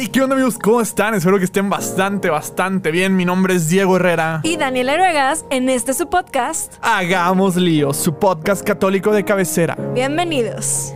Hey, ¿qué onda amigos? ¿Cómo están? Espero que estén bastante, bastante bien. Mi nombre es Diego Herrera. Y Daniel Ruegas, en este su podcast. Hagamos lío, su podcast católico de cabecera. Bienvenidos.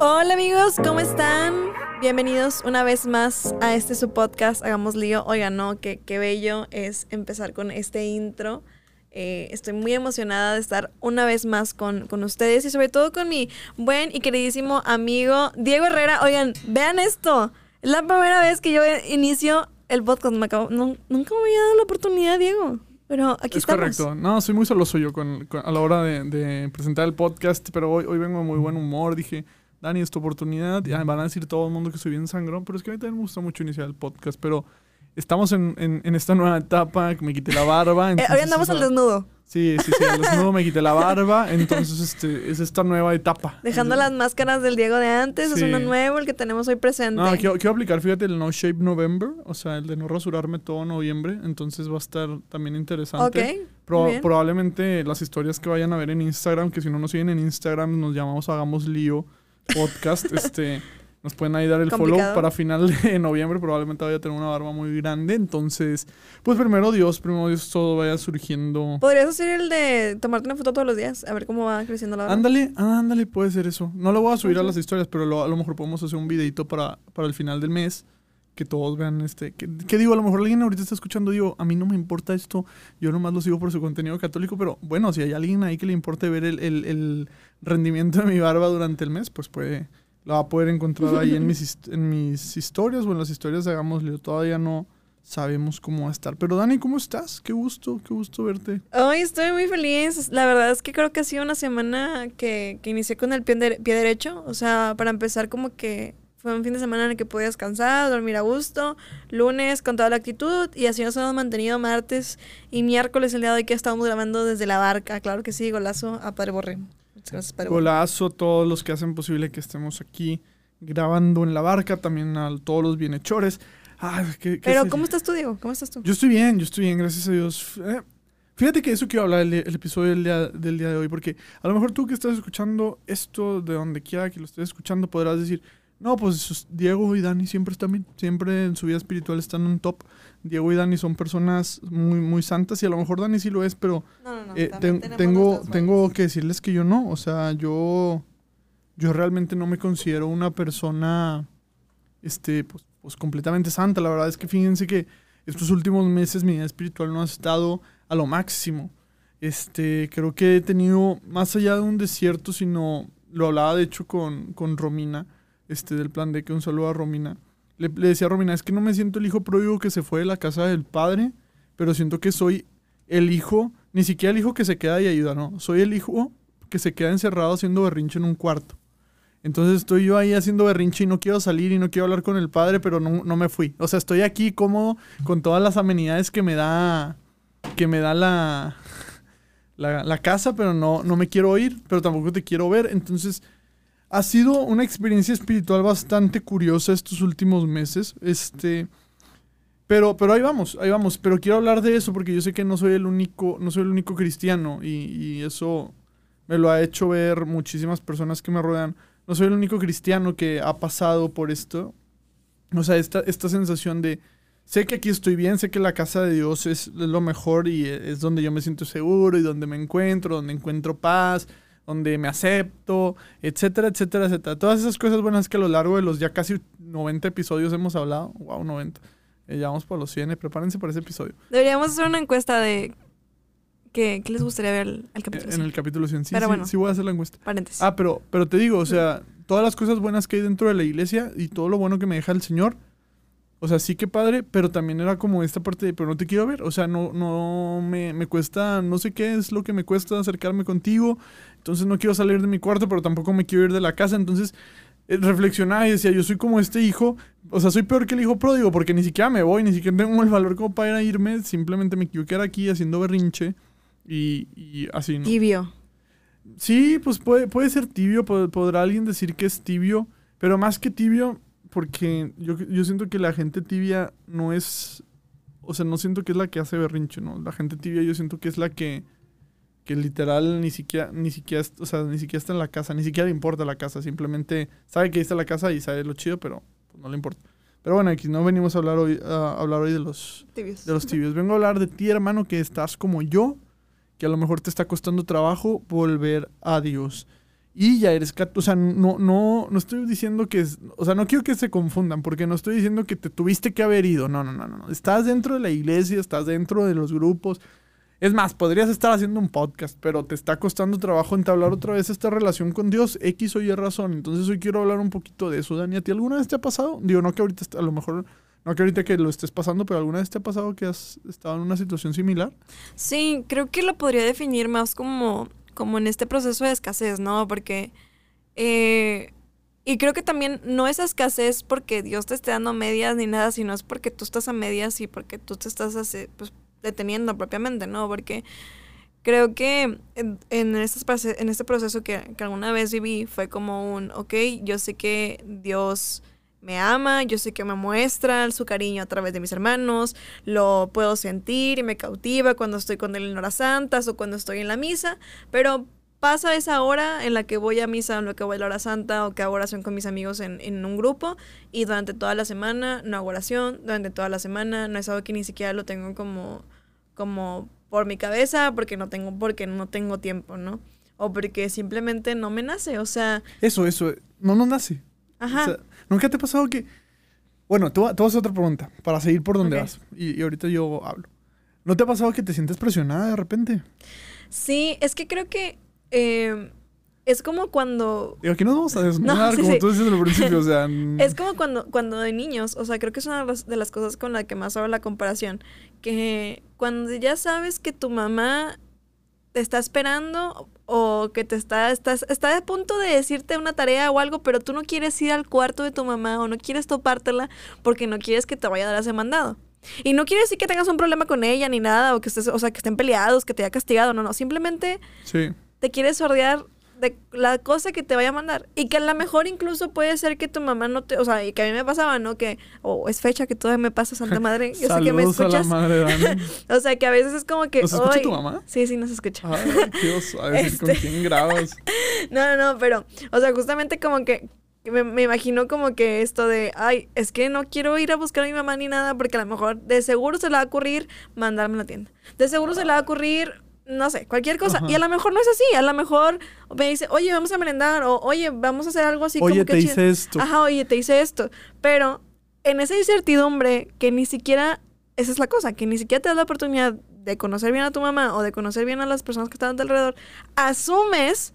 Hola amigos, ¿cómo están? Bienvenidos una vez más a este su podcast, Hagamos lío. Oigan, no, qué, qué bello es empezar con este intro. Eh, estoy muy emocionada de estar una vez más con, con, ustedes y sobre todo con mi buen y queridísimo amigo Diego Herrera. Oigan, vean esto. Es la primera vez que yo inicio el podcast. Me acabo, nunca me había dado la oportunidad, Diego. Pero aquí es estamos. correcto. No, soy muy solo yo con, con, a la hora de, de, presentar el podcast, pero hoy, hoy vengo de muy buen humor. Dije, Dani, es tu oportunidad. Ya van a decir todo el mundo que soy bien sangrón, pero es que a mí también me gusta mucho iniciar el podcast. Pero estamos en, en, en, esta nueva etapa, me quité la barba. Eh, hoy andamos al desnudo. Sí, sí, sí, al desnudo me quité la barba, entonces este, es esta nueva etapa. Dejando las máscaras del Diego de antes, sí. es uno nuevo el que tenemos hoy presente. No, quiero, quiero, aplicar, fíjate, el No Shape November, o sea, el de no rasurarme todo noviembre, entonces va a estar también interesante. Ok. Pro, probablemente las historias que vayan a ver en Instagram, que si no nos siguen en Instagram, nos llamamos Hagamos Lío Podcast, este... Nos pueden ahí dar el Complicado. follow para final de noviembre. Probablemente vaya a tener una barba muy grande. Entonces, pues primero Dios, primero Dios todo vaya surgiendo. Podrías hacer el de tomarte una foto todos los días, a ver cómo va creciendo la barba. Ándale, ándale, puede ser eso. No lo voy a subir a las historias, pero lo, a lo mejor podemos hacer un videito para, para el final del mes. Que todos vean este. Que, que, digo, a lo mejor alguien ahorita está escuchando, digo, a mí no me importa esto. Yo nomás lo sigo por su contenido católico. Pero bueno, si hay alguien ahí que le importe ver el, el, el rendimiento de mi barba durante el mes, pues puede la va a poder encontrar ahí en mis, en mis historias o en las historias de Hagámoslo. Todavía no sabemos cómo va a estar. Pero Dani, ¿cómo estás? Qué gusto, qué gusto verte. Hoy estoy muy feliz. La verdad es que creo que ha sido una semana que, que inicié con el pie, de, pie derecho. O sea, para empezar como que fue un fin de semana en el que pude descansar, dormir a gusto. Lunes con toda la actitud y así nos hemos mantenido martes y miércoles el día de hoy que estábamos grabando desde la barca. Claro que sí, golazo a Padre Borre. Gracias, Golazo, todos los que hacen posible que estemos aquí grabando en la barca, también a todos los bienhechores. ¿qué, qué Pero? ¿cómo estás tú, Diego? ¿Cómo estás tú? Yo estoy bien, yo estoy bien, gracias a Dios. Eh, fíjate que eso quiero hablar el, el episodio del día, del día de hoy, porque a lo mejor tú que estás escuchando esto de donde quiera que lo estés escuchando podrás decir, no, pues Diego y Dani siempre están bien, siempre en su vida espiritual están en top. Diego y Dani son personas muy, muy santas y a lo mejor Dani sí lo es, pero no, no, eh, te, tengo, tengo que decirles que yo no. O sea, yo, yo realmente no me considero una persona este, pues, pues completamente santa. La verdad es que fíjense que estos últimos meses mi vida espiritual no ha estado a lo máximo. Este, creo que he tenido, más allá de un desierto, sino, lo hablaba de hecho con, con Romina, este, del plan de que un saludo a Romina. Le, decía a Romina, es que no me siento el hijo pródigo que se fue de la casa del padre, pero siento que soy el hijo, ni siquiera el hijo que se queda y ayuda, no. Soy el hijo que se queda encerrado haciendo berrinche en un cuarto. Entonces estoy yo ahí haciendo berrinche y no quiero salir y no quiero hablar con el padre, pero no, no me fui. O sea, estoy aquí cómodo con todas las amenidades que me da, que me da la, la, la casa, pero no, no me quiero ir, pero tampoco te quiero ver. Entonces ha sido una experiencia espiritual bastante curiosa estos últimos meses. Este, pero, pero ahí vamos, ahí vamos. Pero quiero hablar de eso porque yo sé que no soy el único, no soy el único cristiano y, eso me lo ha hecho ver muchísimas personas que me rodean. No soy el único cristiano que ha pasado por esto. O sea, esta, esta sensación de sé que aquí estoy bien, sé que la casa de Dios es lo mejor y es donde yo me siento seguro y donde me encuentro, donde encuentro paz, donde me acepto, etcétera, etcétera, etcétera. Todas esas cosas buenas que a lo largo de los ya casi 90 episodios hemos hablado. Wow, 90. Eh, ya vamos por los 100. Prepárense para ese episodio. Deberíamos hacer una encuesta de qué, qué les gustaría ver el, el capítulo 100. En el capítulo 100. Sí, pero sí, bueno, sí voy a hacer la encuesta. Paréntesis. Ah, pero, pero te digo, o sea, todas las cosas buenas que hay dentro de la iglesia y todo lo bueno que me deja el Señor. O sea, sí que padre, pero también era como esta parte de, pero no te quiero ver. O sea, no, no me, me cuesta, no sé qué es lo que me cuesta acercarme contigo. Entonces no quiero salir de mi cuarto, pero tampoco me quiero ir de la casa. Entonces eh, reflexionaba y decía, yo soy como este hijo. O sea, soy peor que el hijo pródigo porque ni siquiera me voy, ni siquiera tengo el valor como para ir a irme. Simplemente me quiero quedar aquí haciendo berrinche y, y así, ¿no? Tibio. Sí, pues puede, puede ser tibio, pod- podrá alguien decir que es tibio, pero más que tibio, porque yo, yo siento que la gente tibia no es, o sea, no siento que es la que hace berrinche, ¿no? La gente tibia yo siento que es la que, que literal ni siquiera, ni siquiera, o sea, ni siquiera está en la casa, ni siquiera le importa la casa, simplemente sabe que ahí está la casa y sabe lo chido, pero pues, no le importa. Pero bueno, aquí no venimos a hablar hoy, a hablar hoy de los, Tibios. de los tibios. Vengo a hablar de ti, hermano, que estás como yo, que a lo mejor te está costando trabajo volver a Dios. Y ya eres, o sea, no, no, no estoy diciendo que, es- o sea, no quiero que se confundan, porque no estoy diciendo que te tuviste que haber ido, no, no, no, no. Estás dentro de la iglesia, estás dentro de los grupos. Es más, podrías estar haciendo un podcast, pero te está costando trabajo entablar otra vez esta relación con Dios, X o Y razón. Entonces hoy quiero hablar un poquito de eso, Dani. ¿A ti alguna vez te ha pasado? Digo, no que ahorita, a lo mejor, no que ahorita que lo estés pasando, pero alguna vez te ha pasado que has estado en una situación similar? Sí, creo que lo podría definir más como, como en este proceso de escasez, ¿no? Porque... eh, y creo que también no es escasez porque Dios te esté dando medias ni nada, sino es porque tú estás a medias y porque tú te estás así, pues, deteniendo propiamente, ¿no? Porque creo que en, en, este proceso que, que alguna vez viví fue como un, ok, yo sé que Dios me ama, yo sé que me muestra su cariño a través de mis hermanos, lo puedo sentir y me cautiva cuando estoy con él en horas santas o cuando estoy en la misa, pero pasa esa hora en la que voy a misa, en la que voy a la hora santa o que hago oración con mis amigos en, en un grupo y durante toda la semana no hago oración, durante toda la semana no es algo que ni siquiera lo tengo como, como por mi cabeza porque no tengo, porque no tengo tiempo, ¿no? O porque simplemente no me nace, o sea, Eso, eso, no nos nace. ajá. O sea, ¿Nunca te ha pasado que... Bueno, voy a hacer otra pregunta para seguir por donde vas. Y, y ahorita yo hablo. ¿No te ha pasado que te sientes presionada de repente? Sí, es que creo que eh, es como cuando Digo, aquí nos vamos a desnudar, No, sí, como sí. tú dices al principio, o sea... Es como cuando, cuando de niños, o sea, creo que es una de las, de las cosas con la que más hago la comparación, que cuando ya sabes que tu mamá te está esperando o que te está, estás, está a punto de decirte una tarea o algo, pero tú no quieres ir al cuarto de tu mamá o no quieres topártela porque no quieres que te vaya a dar ese mandado. Y no quiere decir que tengas un problema con ella ni nada, o que estés, o sea, que estén peleados, que te haya castigado, no, no, simplemente Sí. Te quieres sordear de la cosa que te vaya a mandar. Y que a lo mejor incluso puede ser que tu mamá no te... O sea, y que a mí me pasaba, ¿no? Que... O es fecha que todavía me pasa, Santa Madre. Yo sé que me Saludos a la escuchas. madre Dani. O sea, que a veces es como que... ¿Nos escucha tu mamá? Sí, sí, nos escucha. Ay, Dios, a con Este. quién grabas. No, no, no, pero... O sea, justamente como que... que Me, me imagino como que esto de, ay, es que no quiero ir a buscar a mi mamá ni nada porque a lo mejor de seguro se le va a ocurrir mandarme a la tienda. De seguro se le va a ocurrir, no sé, cualquier cosa. Ajá. Y a lo mejor no es así. A lo mejor me dice, oye, vamos a merendar. O oye, vamos a hacer algo así Oye, como que te chido". hice esto. Ajá, oye, te hice esto. Pero en esa incertidumbre que ni siquiera, esa es la cosa, que ni siquiera te das la oportunidad de conocer bien a tu mamá o de conocer bien a las personas que están a tu alrededor, asumes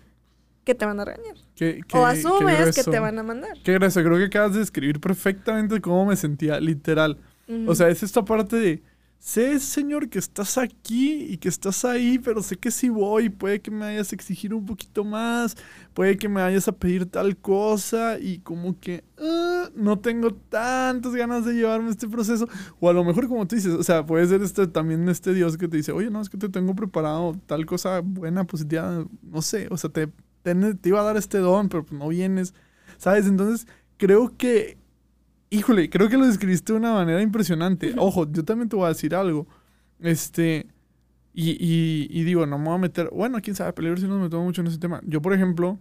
que te van a regañar. Qué- qué- o qué asumes que te van a mandar. Qué gracia, creo que acabas de describir perfectamente cómo me sentía, literal. O sea, es esta parte de, sé, Señor, que estás aquí y que estás ahí, pero sé que si voy, puede que me vayas a exigir un poquito más, puede que me vayas a pedir tal cosa y como que ah, no tengo tantas ganas de llevarme este proceso. O a lo mejor, como tú dices, o sea, puede ser este, también este Dios que te dice, oye, no, es que te tengo preparado tal cosa buena, positiva, no sé, o sea, te, te, te iba a dar este don, pero pues no vienes, ¿sabes? Entonces, creo que Híjole, creo que lo describiste de una manera impresionante. Ojo, yo también te voy a decir algo. Este. Y, y- y digo, no me voy a meter. Bueno, quién sabe, peligro si nos metemos mucho en ese tema. Yo, por ejemplo,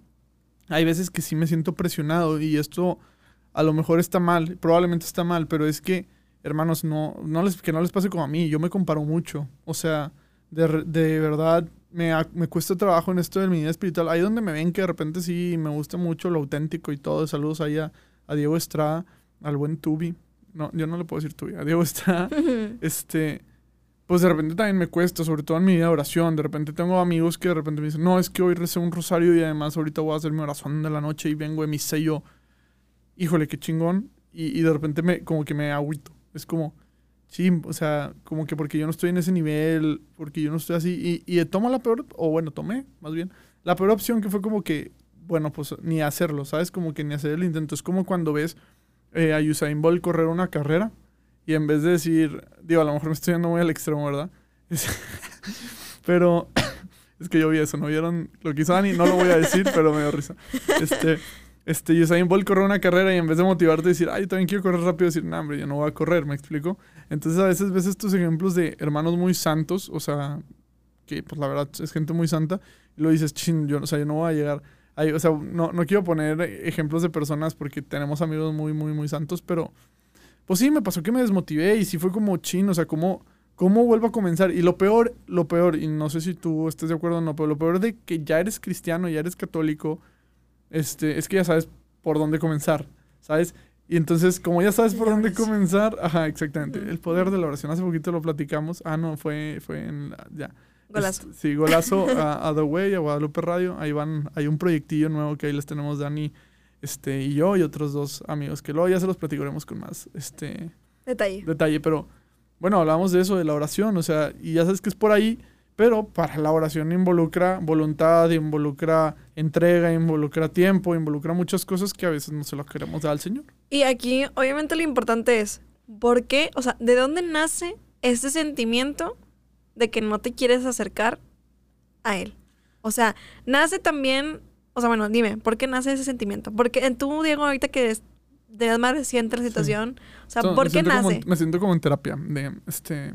hay veces que sí me siento presionado y esto a lo mejor está mal, probablemente está mal, pero es que, hermanos, no, no les, que no les pase como a mí. Yo me comparo mucho. O sea, de, de verdad me, me cuesta trabajo en esto de mi vida espiritual. Ahí donde me ven que de repente sí me gusta mucho lo auténtico y todo. Saludos ahí a, a Diego Estrada, al buen Tubi. No, yo no le puedo decir Tubi, a Diego Estrada. este, pues de repente también me cuesta, sobre todo en mi vida de oración. De repente tengo amigos que de repente me dicen, no, es que hoy recé un rosario y además ahorita voy a hacer mi oración de la noche y vengo de misa y yo, híjole, qué chingón. Y, y de repente me, como que me agüito. Es como, sí, o sea, como que porque yo no estoy en ese nivel, porque yo no estoy así. Y, y tomo la peor, o bueno, tomé, más bien, la peor opción que fue como que, bueno, pues ni hacerlo, ¿sabes? Como que ni hacer el intento. Es como cuando ves eh, a Usain Bolt correr una carrera y en vez de decir, digo, a lo mejor me estoy yendo muy al extremo, ¿verdad? Es- pero es que yo vi eso, ¿no vieron lo que hizo Dani? No lo voy a decir, pero me dio risa. Este, este Usain Bolt corrió una carrera y en vez de motivarte a decir, ay, yo también quiero correr rápido, decir, no, hombre, yo no voy a correr, ¿me explico? Entonces a veces ves estos ejemplos de hermanos muy santos, o sea, que pues la verdad es gente muy santa, y lo dices, chin, yo, o sea, yo no voy a llegar o sea, no, no quiero poner ejemplos de personas porque tenemos amigos muy, muy, muy santos, pero pues sí, me pasó que me desmotivé y sí fue como chino, o sea, como ¿Cómo vuelvo a comenzar? Y lo peor, lo peor, y no sé si tú estés de acuerdo o no, pero lo peor de que ya eres cristiano, ya eres católico, este, es que ya sabes por dónde comenzar, ¿sabes? Y entonces, como ya sabes por dónde comenzar, ajá, exactamente. El poder de la oración, hace poquito lo platicamos. Ah, no, fue, fue en, ya. Golazo. sí, golazo a, The Way, a Guadalupe Radio. Ahí van, hay un proyectillo nuevo que ahí les tenemos Dani este, y yo y otros dos amigos que luego ya se los platicaremos con más este, detalle. Detalle, pero bueno, hablamos de eso, de la oración, o sea, y ya sabes que es por ahí, pero para la oración involucra voluntad, involucra entrega, involucra tiempo, involucra muchas cosas que a veces no se lo queremos dar al Señor. Y aquí, obviamente, lo importante es, ¿por qué? O sea, ¿de dónde nace ese sentimiento de que no te quieres acercar a Él? O sea, nace también, o sea, bueno, dime, ¿por qué nace ese sentimiento? Porque en tú, Diego, ahorita que de más reciente la situación? O sea, ¿por qué nace? me siento como en terapia. De, este,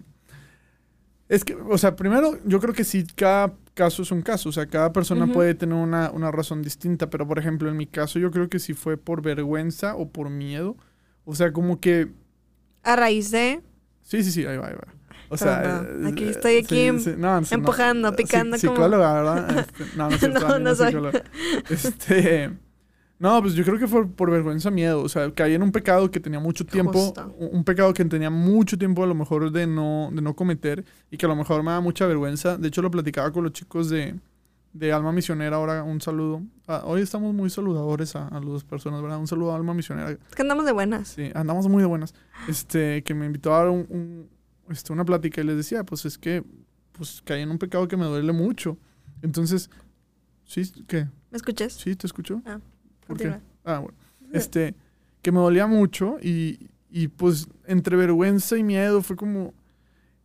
es que, o sea, primero, yo creo que sí, cada caso es un caso. O sea, cada persona puede tener una, una, razón distinta. Pero, por ejemplo, en mi caso, yo creo que sí fue por vergüenza o por miedo. O sea, como que. A raíz de. Sí, sí, sí, ahí va, ahí va. O sea, aquí estoy aquí empujando, picando como... Psicóloga, ¿verdad? Este, no, no, no, no soy. Este, no, pues yo creo que fue por vergüenza, miedo. O sea, caí en un pecado que tenía mucho tiempo. Un pecado que tenía mucho tiempo a lo mejor de no, de no cometer y que a lo mejor me da mucha vergüenza. De hecho, lo platicaba con los chicos de, de Alma Misionera. Ahora un saludo. Ah, hoy estamos muy saludadores a, a, las personas, ¿verdad? Un saludo a Alma Misionera. Es que andamos de buenas. Sí, andamos muy de buenas. Este, que me invitó a dar un, este, una plática y les decía, pues es que pues caí en un pecado que me duele mucho. Entonces, ¿sí? ¿Qué? ¿Me escuchas? Sí, te escucho. Ah. Ah, bueno. Este, que me dolía mucho y, y, pues entre vergüenza y miedo fue como...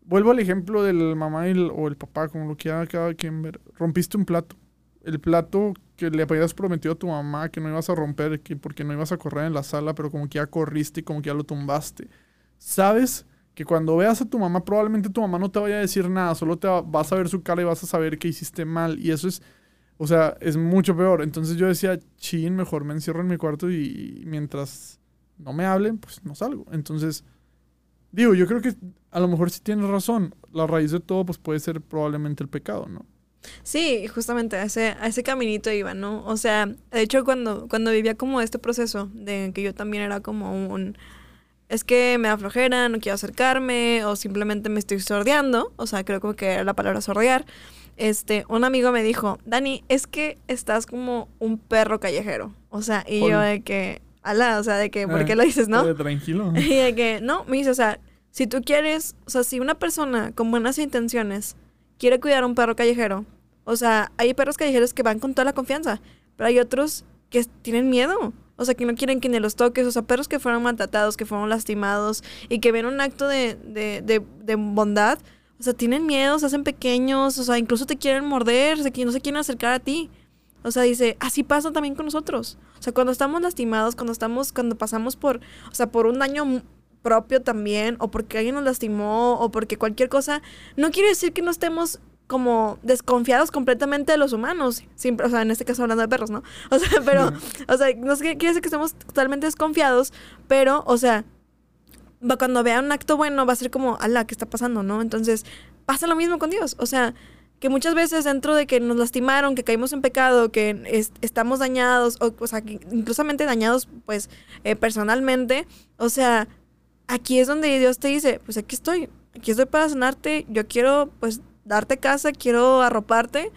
Vuelvo al ejemplo del mamá o el papá, como lo que haga cada quien ver. Rompiste un plato. El plato que le habías prometido a tu mamá que no ibas a romper, que porque no ibas a correr en la sala, pero como que ya corriste y como que ya lo tumbaste. Sabes que cuando veas a tu mamá, probablemente tu mamá no te vaya a decir nada, solo te vas a ver su cara y vas a saber que hiciste mal. Y eso es o sea, es mucho peor. Entonces yo decía, chin, mejor me encierro en mi cuarto y, mientras no me hablen, pues no salgo. Entonces, digo, yo creo que a lo mejor sí tienes razón. La raíz de todo, pues puede ser probablemente el pecado, ¿no? Sí, justamente a ese, a ese caminito iba, ¿no? O sea, de hecho, cuando, cuando vivía como este proceso de que yo también era como un es que me da flojera, no quiero acercarme, o simplemente me estoy sordeando, o sea, creo que era la palabra sordear este, un amigo me dijo, Dani, es que estás como un perro callejero. O sea, y yo de que, ala, o sea, de que, ¿por qué eh, lo dices, no? Tranquilo. Y de que, no, me dice, o sea, si tú quieres, o sea, si una persona con buenas intenciones quiere cuidar a un perro callejero, o sea, hay perros callejeros que van con toda la confianza, pero hay otros que tienen miedo. O sea, que no quieren que ni los toques. O sea, perros que fueron maltratados, que fueron lastimados y que ven un acto de, de, de, de bondad o sea, tienen miedo, se hacen pequeños, o sea, incluso te quieren morder, no se quieren acercar a ti. O sea, dice, así pasa también con nosotros. O sea, cuando estamos lastimados, cuando estamos, cuando pasamos por, o sea, por un daño propio también, o porque alguien nos lastimó, o porque cualquier cosa, no quiere decir que no estemos como desconfiados completamente de los humanos. Siempre, o sea, en este caso hablando de perros, ¿no? O sea, pero, o sea, no quiere decir que estemos totalmente desconfiados, pero, o sea, cuando vea un acto bueno va a ser como, ala, ¿qué está pasando? ¿No? Entonces, pasa lo mismo con Dios. O sea, que muchas veces dentro de que nos lastimaron, que caímos en pecado, que estamos dañados, o, o sea, inclusamente dañados, pues, eh, personalmente, o sea, aquí es donde Dios te dice, pues aquí estoy, aquí estoy para sanarte, yo quiero, pues, darte casa, quiero arroparte,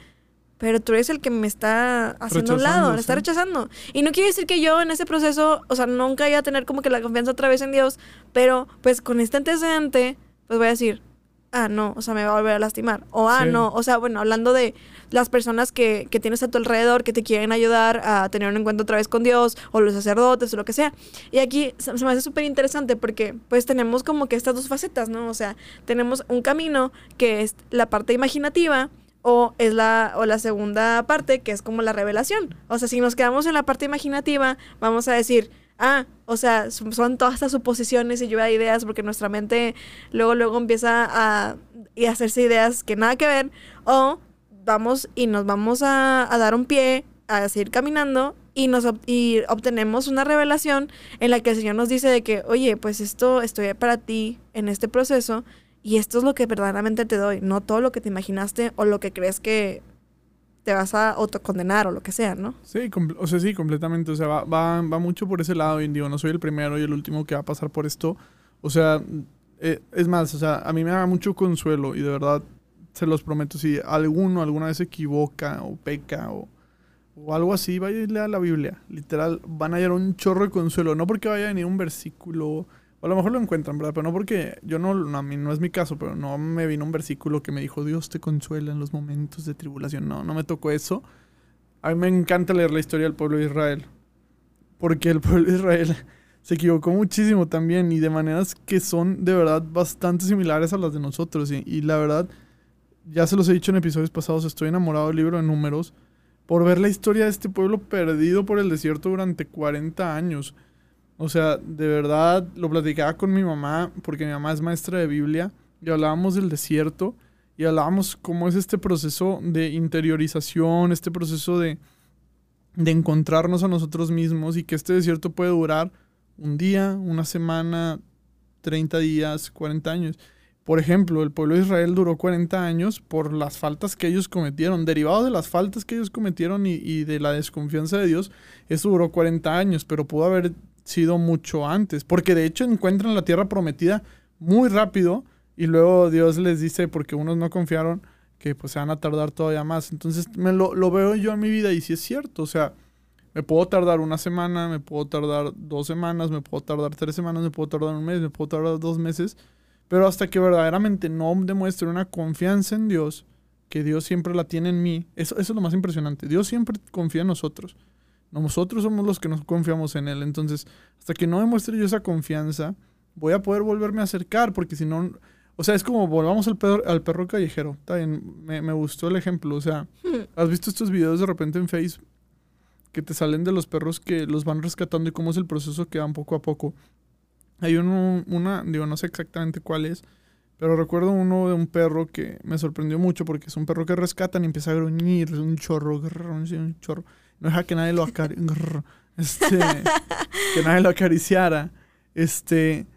pero tú eres el que me está haciendo un lado, me está rechazando. Y no quiere decir que yo en ese proceso, o sea, nunca iba a tener como que la confianza otra vez en Dios, pero pues con este antecedente, pues voy a decir, ah, no, o sea, me va a volver a lastimar. O, ah, no, o sea, bueno, hablando de las personas que, que, tienes a tu alrededor, que te quieren ayudar a tener un encuentro otra vez con Dios, o los sacerdotes, o lo que sea. Y aquí se, me hace súper interesante porque pues tenemos como que estas dos facetas, ¿no? O sea, tenemos un camino que es la parte imaginativa, o es la, o la segunda parte, que es como la revelación. O sea, si nos quedamos en la parte imaginativa, vamos a decir, ah, o sea, son, todas estas suposiciones y lluvia de ideas, porque nuestra mente luego, luego empieza a, y hacerse ideas que nada que ver, o vamos y nos vamos a, a dar un pie, a seguir caminando y, nos, y obtenemos una revelación en la que el Señor nos dice de que, oye, pues esto estoy para ti en este proceso y esto es lo que verdaderamente te doy, no todo lo que te imaginaste o lo que crees que te vas a autocondenar o lo que sea, ¿no? Sí, o sea, sí, completamente. O sea, va, va, va, mucho por ese lado y digo, no soy el primero y el último que va a pasar por esto. O sea, eh, es más, o sea, a mí me da mucho consuelo y de verdad se los prometo, si alguno alguna vez se equivoca o peca o, o algo así, vaya y lea la Biblia. Literal, van a hallar un chorro de consuelo. No porque vaya a venir un versículo a lo mejor lo encuentran, ¿verdad? Pero no porque yo no, a mí no es mi caso, pero no me vino un versículo que me dijo, Dios te consuela en los momentos de tribulación. No, no me tocó eso. A mí me encanta leer la historia del pueblo de Israel. Porque el pueblo de Israel se equivocó muchísimo también y de maneras que son de verdad bastante similares a las de nosotros. Y la verdad, ya se los he dicho en episodios pasados, estoy enamorado del libro de números por ver la historia de este pueblo perdido por el desierto durante 40 años o sea, de verdad lo platicaba con mi mamá, porque mi mamá es maestra de Biblia, y hablábamos del desierto, y hablábamos cómo es este proceso de interiorización, este proceso de, de encontrarnos a nosotros mismos, y que este desierto puede durar un día, una semana, 30 días, 40 años. Por ejemplo, el pueblo de Israel duró 40 años por las faltas que ellos cometieron. Derivado de las faltas que ellos cometieron y, y, de la desconfianza de Dios, eso duró 40 años, pero pudo haber sido mucho antes, porque de hecho encuentran la tierra prometida muy rápido y luego Dios les dice, porque unos no confiaron, que pues se van a tardar todavía más. Entonces me lo, veo yo en mi vida y sí es cierto, o sea, me puedo tardar una semana, me puedo tardar dos semanas, me puedo tardar tres semanas, me puedo tardar un mes, me puedo tardar dos meses, pero hasta que verdaderamente no demuestre una confianza en Dios, que Dios siempre la tiene en mí, eso, eso es lo más impresionante, Dios siempre confía en nosotros. Nosotros somos los que nos confiamos en Él. Entonces, hasta que no demuestre yo esa confianza, voy a poder volverme a acercar, porque si no, o sea, es como volvamos al perro, al perro callejero. Está bien, me, me, gustó el ejemplo. O sea, hmm. ¿has visto estos videos de repente en Facebook que te salen de los perros que los van rescatando y cómo es el proceso que van poco a poco? Hay uno, una, digo, no sé exactamente cuál es, pero recuerdo uno de un perro que me sorprendió mucho porque es un perro que rescatan y empieza a gruñir, un chorro, un chorro no deja que nadie lo este, que nadie lo acariciara. Este,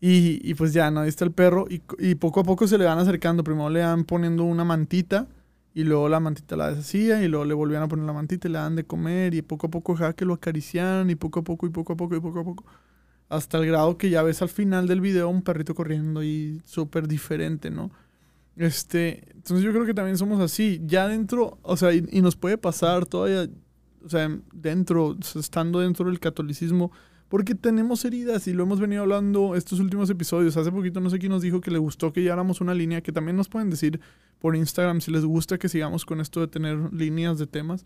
y, y, pues ya, ¿no? Ahí está el perro. Y, y, poco a poco se le van acercando. Primero le van poniendo una mantita. Y luego la mantita la deshacía. Y luego le volvían a poner la mantita y le dan de comer. Y poco a poco dejaba que lo acariciaran. Y poco a poco, y poco a poco, y poco a poco. Hasta el grado que ya ves al final del video un perrito corriendo y súper diferente, ¿no? Este, entonces yo creo que también somos así. Ya dentro, o sea, y nos puede pasar todavía o sea, dentro, estando dentro del catolicismo, porque tenemos heridas y lo hemos venido hablando estos últimos episodios. Hace poquito no sé quién nos dijo que le gustó que lleváramos una línea, que también nos pueden decir por Instagram si les gusta que sigamos con esto de tener líneas de temas.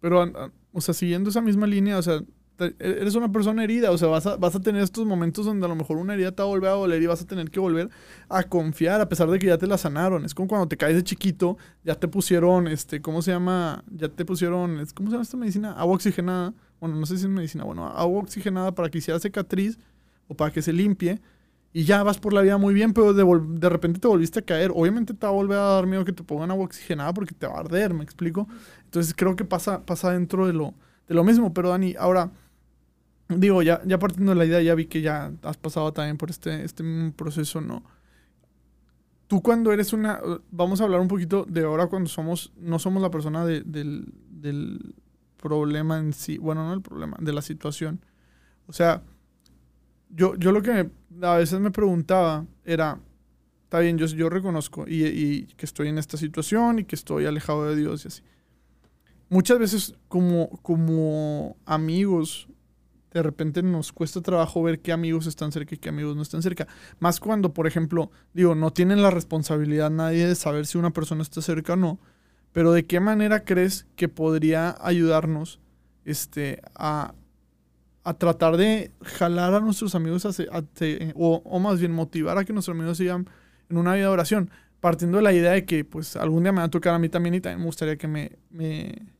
Pero, o sea, siguiendo esa misma línea, o sea, eres una persona herida, o sea, vas a, vas a tener estos momentos donde a lo mejor una herida te va a volver a doler y vas a tener que volver a confiar a pesar de que ya te la sanaron. Es como cuando te caes de chiquito, ya te pusieron, este, ¿cómo se llama? Ya te pusieron, ¿cómo se llama esta medicina? Agua oxigenada. Bueno, no sé si es medicina, bueno, agua oxigenada para que hiciera cicatriz o para que se limpie. Y ya vas por la vida muy bien, pero de, de repente te volviste a caer. Obviamente te va a volver a dar miedo que te pongan agua oxigenada porque te va a arder, ¿me explico? Entonces creo que pasa, pasa dentro de lo, de lo mismo. Pero Dani, ahora digo, ya, ya partiendo de la idea, ya vi que ya has pasado también por este, este proceso, ¿no? Tú cuando eres una, vamos a hablar un poquito de ahora cuando somos, no somos la persona del, del problema en sí, bueno, no el problema, de la situación. O sea, yo, yo lo que a veces me preguntaba era, está bien, yo, yo reconozco y, y, que estoy en esta situación y que estoy alejado de Dios y así. Muchas veces como, como amigos de repente nos cuesta trabajo ver qué amigos están cerca y qué amigos no están cerca. Más cuando, por ejemplo, digo, no tienen la responsabilidad nadie de saber si una persona está cerca o no, pero de qué manera crees que podría ayudarnos este, a, a tratar de jalar a nuestros amigos o, más bien motivar a que nuestros amigos sigan en una vida de oración, partiendo de la idea de que pues algún día me va a tocar a mí también y también me gustaría que me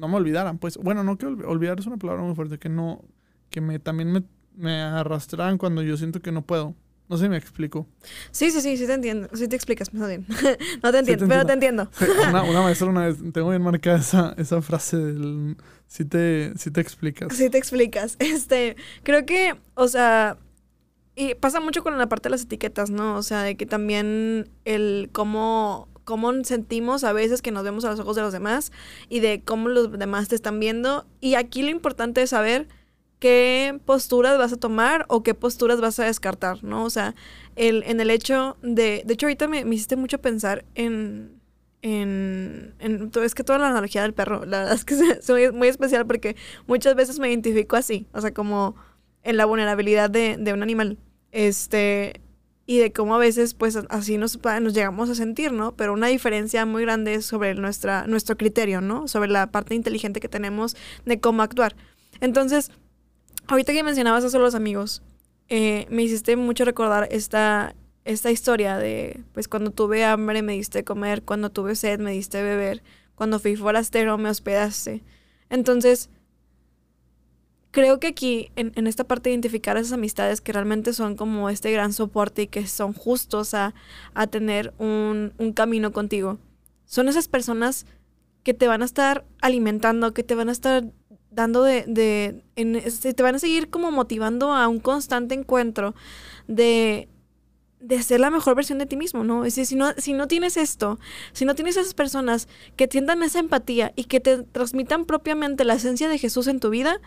no me olvidaran, pues, bueno, no que olvidar es una palabra muy fuerte, que no, que me también me, me arrastraran cuando yo siento que no puedo. No sé si me explico. Sí, sí, sí, sí te entiendo. Sí te explicas, más bien. no te entiendo, pero te entiendo. Una, una, maestra una vez, tengo bien marcada esa, esa frase del... Sí te, sí te explicas. Sí te explicas. Este, creo que, o sea, y pasa mucho con la parte de las etiquetas, ¿no? O sea, de que también el cómo, cómo sentimos a veces que nos vemos a los ojos de los demás y de cómo los demás te están viendo. Y aquí lo importante es saber qué posturas vas a tomar o qué posturas vas a descartar, ¿no? O sea, el, en el hecho de... De hecho, ahorita me, hiciste mucho pensar en... En, es que toda la analogía del perro, la verdad es que es muy, muy especial porque muchas veces me identifico así, o sea, como en la vulnerabilidad de, de un animal. Este, y de cómo a veces pues así nos, nos llegamos a sentir, ¿no? Pero una diferencia muy grande es sobre nuestra, nuestro criterio, ¿no? Sobre la parte inteligente que tenemos de cómo actuar. Entonces, Ahorita que mencionabas eso de los amigos, eh, me hiciste mucho recordar esta, esta historia de, pues cuando tuve hambre me diste comer, cuando tuve sed me diste beber, cuando fui forastero me hospedaste. Entonces, creo que aquí, en, en, esta parte de identificar esas amistades que realmente son como este gran soporte y que son justos a, a tener un, un camino contigo, son esas personas que te van a estar alimentando, que te van a estar dando de, de en, este, te van a seguir como motivando a un constante encuentro de, de ser la mejor versión de ti mismo, ¿no? Es decir, si no, si no tienes esto, si no tienes esas personas que tiendan esa empatía y que te transmitan propiamente la esencia de Jesús en tu vida,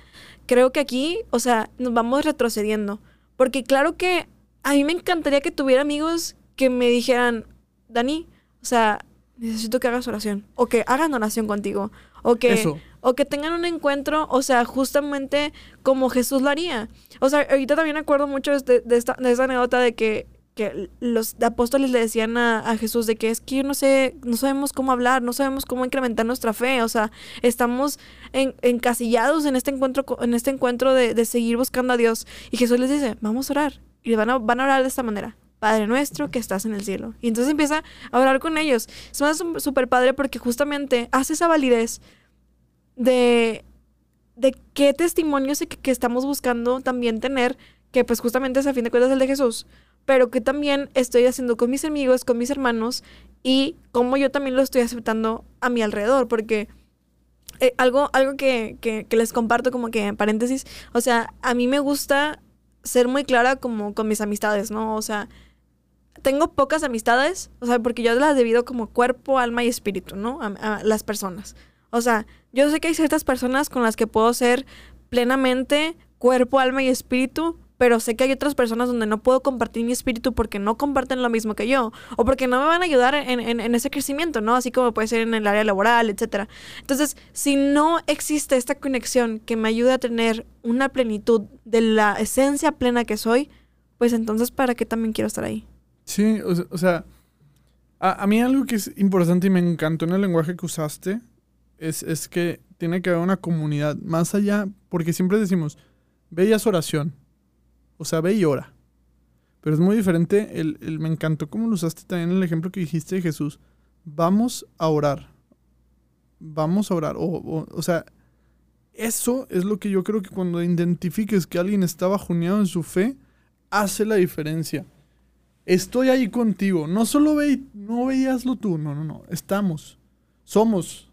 creo que aquí, o sea, nos vamos retrocediendo. Porque claro que a mí me encantaría que tuviera amigos que me dijeran, Dani, o sea, necesito que hagas oración, o que hagan oración contigo, o que o que tengan un encuentro, o sea, justamente como Jesús lo haría. O sea, ahorita también acuerdo mucho de, de, esta, de esta anécdota de que, que los apóstoles le decían a, Jesús de que es que yo no sé, no sabemos cómo hablar, no sabemos cómo incrementar nuestra fe, o sea, estamos encasillados en este encuentro, en este encuentro de, de, seguir buscando a Dios. Y Jesús les dice, vamos a orar. Y van a, van a orar de esta manera. Padre nuestro que estás en el cielo. Y entonces empieza a orar con ellos. Es súper padre porque justamente hace esa validez de, de qué testimonios que, que, estamos buscando también tener, que pues justamente es a fin de cuentas el de Jesús, pero que también estoy haciendo con mis amigos, con mis hermanos y cómo yo también lo estoy aceptando a mi alrededor, porque eh, algo, algo que, que, les comparto como que en paréntesis, o sea, a mí me gusta ser muy clara como con mis amistades, ¿no? O sea, tengo pocas amistades, o sea, porque yo las debido como cuerpo, alma y espíritu, ¿no? a las personas. O sea, yo sé que hay ciertas personas con las que puedo ser plenamente cuerpo, alma y espíritu, pero sé que hay otras personas donde no puedo compartir mi espíritu porque no comparten lo mismo que yo, o porque no me van a ayudar en, en, ese crecimiento, ¿no? Así como puede ser en el área laboral, etc. Entonces, si no existe esta conexión que me ayude a tener una plenitud de la esencia plena que soy, pues entonces, ¿para qué también quiero estar ahí? Sí, o, sea, a, mí algo que es importante y me encantó en el lenguaje que usaste es, que tiene que haber una comunidad más allá, porque siempre decimos, haz oración. O sea, ve y ora. Pero es muy diferente, el, el, me encantó cómo lo usaste también el ejemplo que dijiste de Jesús. Vamos a orar. Vamos a orar. O, o, sea, eso es lo que yo creo que cuando identifiques que alguien está bajoneado en su fe, hace la diferencia. Estoy ahí contigo. No solo ve, no veíaslo tú. No, no, no. Estamos. Somos.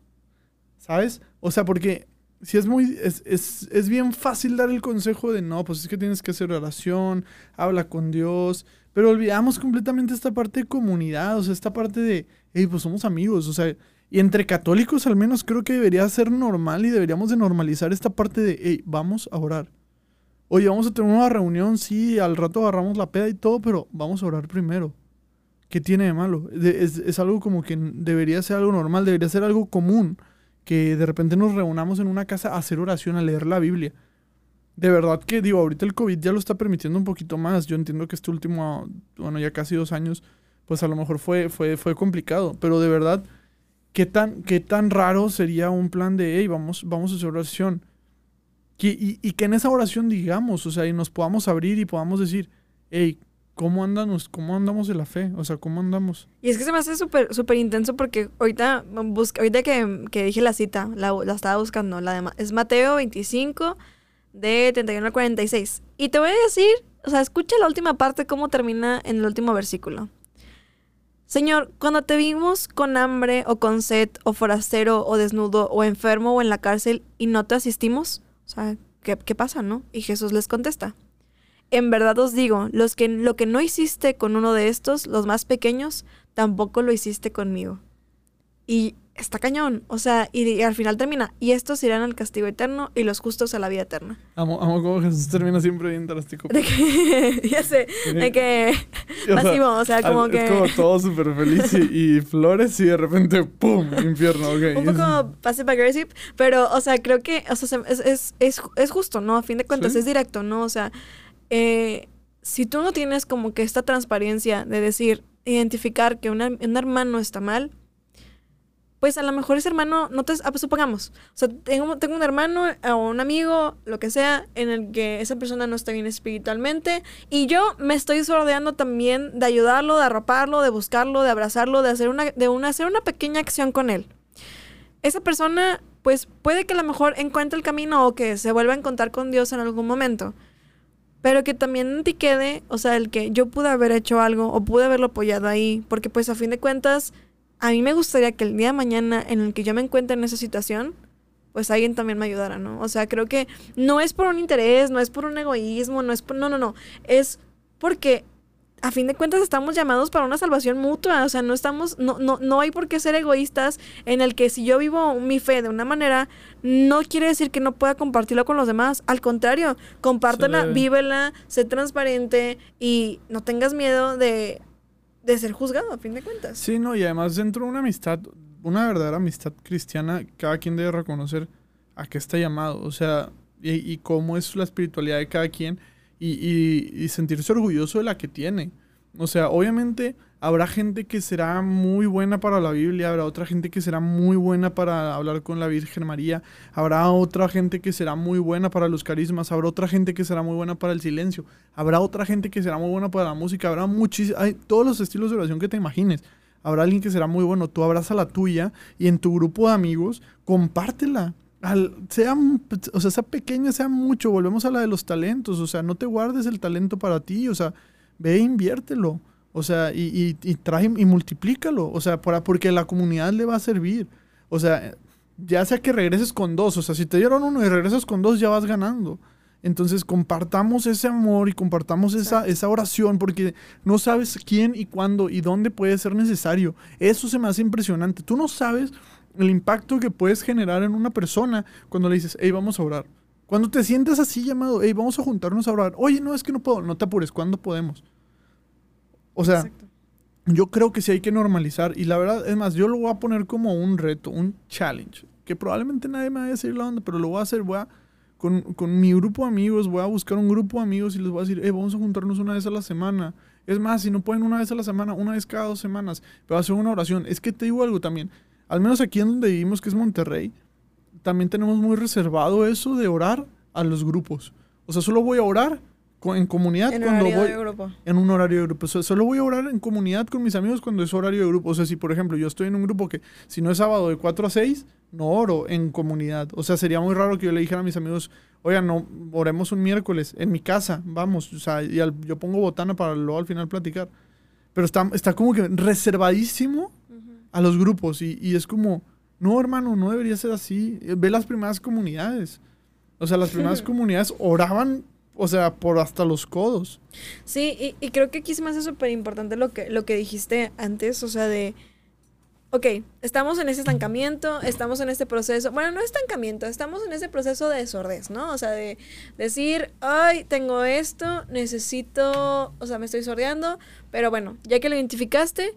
¿Sabes? O sea, porque si es muy, es, es, es, bien fácil dar el consejo de no, pues es que tienes que hacer oración, habla con Dios, pero olvidamos completamente esta parte de comunidad, o sea, esta parte de, hey, pues somos amigos, o sea, y entre católicos al menos creo que debería ser normal y deberíamos de normalizar esta parte de, hey, vamos a orar. Oye, vamos a tener una reunión, sí, al rato agarramos la peda y todo, pero vamos a orar primero. ¿Qué tiene de malo? es, es algo como que debería ser algo normal, debería ser algo común que de repente nos reunamos en una casa a hacer oración, a leer la Biblia. De verdad que, digo, ahorita el COVID ya lo está permitiendo un poquito más. Yo entiendo que este último, bueno, ya casi dos años, pues a lo mejor fue, fue, fue complicado. Pero de verdad, ¿qué tan, qué tan raro sería un plan de, hey, vamos, vamos a hacer oración? y, y, que en esa oración digamos, o sea, y nos podamos abrir y podamos decir, hey, ¿Cómo andamos, ¿Cómo andamos de la fe? O sea, ¿cómo andamos? Y es que se me hace súper súper intenso porque ahorita, busca, ahorita que, que dije la cita, la, la, estaba buscando, la de, es Mateo 25, de 31 al 46. Y te voy a decir o sea, escucha la última parte, cómo termina en el último versículo. Señor, cuando te vimos con hambre o con sed o forastero o desnudo o enfermo o en la cárcel y no te asistimos, o sea, ¿qué, qué pasa, no? Y Jesús les contesta, en verdad os digo, los que, lo que no hiciste con uno de estos, los más pequeños, tampoco lo hiciste conmigo. Y está cañón. O sea, y, al final termina. Y estos irán al castigo eterno y los justos a la vida eterna. Amo, amo cómo Jesús termina siempre bien drástico. De que, ya sé, de que masivo, o sea, como que... Es como todo súper feliz y, flores y de repente, ¡pum! Infierno, ok. Un poco passive aggressive, pero, o sea, creo que, o sea, es, es, es, es justo, ¿no? A fin de cuentas, es directo, ¿no? O sea, eh, si tú no tienes como que esta transparencia de decir, identificar que un hermano está mal, pues a lo mejor ese hermano, no te, ah, pues supongamos, tengo, tengo un hermano o un amigo, lo que sea, en el que esa persona no está bien espiritualmente y yo me estoy rodeando también de ayudarlo, de arroparlo, de buscarlo, de abrazarlo, de hacer una, de una, hacer una pequeña acción con él. Esa persona, pues puede que a lo mejor encuentre el camino o que se vuelva a encontrar con Dios en algún momento. Pero que también te quede, o sea, el que yo pude haber hecho algo o pude haberlo apoyado ahí, porque pues a fin de cuentas a mí me gustaría que el día de mañana en el que yo me encuentre en esa situación, pues alguien también me ayudara, ¿no? O sea, creo que no es por un interés, no es por un egoísmo, no es por... No, no, no. Es porque a fin de cuentas estamos llamados para una salvación mutua, o sea, no estamos, no, no, no hay por qué ser egoístas en el que si yo vivo mi fe de una manera, no quiere decir que no pueda compartirlo con los demás, al contrario, compártela, vívela, sé transparente y no tengas miedo de de ser juzgado, a fin de cuentas. Sí, no, y además dentro de una amistad, una verdadera amistad cristiana, cada quien debe reconocer a qué está llamado, o sea, y, cómo es la espiritualidad de cada quien y, sentirse orgulloso de la que tiene. O sea, obviamente habrá gente que será muy buena para la Biblia, habrá otra gente que será muy buena para hablar con la Virgen María, habrá otra gente que será muy buena para los carismas, habrá otra gente que será muy buena para el silencio, habrá otra gente que será muy buena para la música, habrá muchísimos, hay todos los estilos de oración que te imagines. Habrá alguien que será muy bueno, tú abraza la tuya y en tu grupo de amigos compártela. Al, sea, o sea, sea pequeña, sea mucho, volvemos a la de los talentos, o sea, no te guardes el talento para ti, o sea, ve e inviértelo. O sea, y, y, trae y multiplícalo. O sea, para, porque la comunidad le va a servir. O sea, ya sea que regreses con dos. O sea, si te dieron uno y regresas con dos, ya vas ganando. Entonces, compartamos ese amor y compartamos esa, esa oración porque no sabes quién y cuándo y dónde puede ser necesario. Eso se me hace impresionante. Tú no sabes el impacto que puedes generar en una persona cuando le dices, hey, vamos a orar. Cuando te sientes así llamado, hey, vamos a juntarnos a orar. Oye, no, es que no puedo. No te apures, ¿cuándo podemos? O sea, yo creo que sí hay que normalizar. Y la verdad, es más, yo lo voy a poner como un reto, un challenge. Que probablemente nadie me vaya a decir la onda, pero lo voy a hacer. Voy a, con, con, mi grupo de amigos, voy a buscar un grupo de amigos y les voy a decir, hey, vamos a juntarnos una vez a la semana. Es más, si no pueden una vez a la semana, una vez cada dos semanas, pero hacer una oración. Es que te digo algo también. Al menos aquí en donde vivimos, que es Monterrey, también tenemos muy reservado eso de orar a los grupos. O sea, solo voy a orar en comunidad en cuando horario voy de grupo. en un horario de grupo. O sea, solo voy a orar en comunidad con mis amigos cuando es horario de grupo. O sea, si por ejemplo yo estoy en un grupo que si no es sábado de 4 a 6, no oro en comunidad. O sea, sería muy raro que yo le dijera a mis amigos, oigan, no, oremos un miércoles en mi casa, vamos. O sea, y yo pongo botana para luego al final platicar. Pero está, está como que reservadísimo a los grupos y, y es como, no, hermano, no debería ser así. Ve las primeras comunidades. O sea, las primeras comunidades oraban, o sea, por hasta los codos. Sí, y, creo que aquí se me hace súper importante lo que, lo que dijiste antes, o sea, de, ok, estamos en ese estancamiento, estamos en este proceso, bueno, no estancamiento, estamos en ese proceso de desordez, ¿no? O sea, de decir, ay, tengo esto, necesito, o sea, me estoy sordeando, pero bueno, ya que lo identificaste,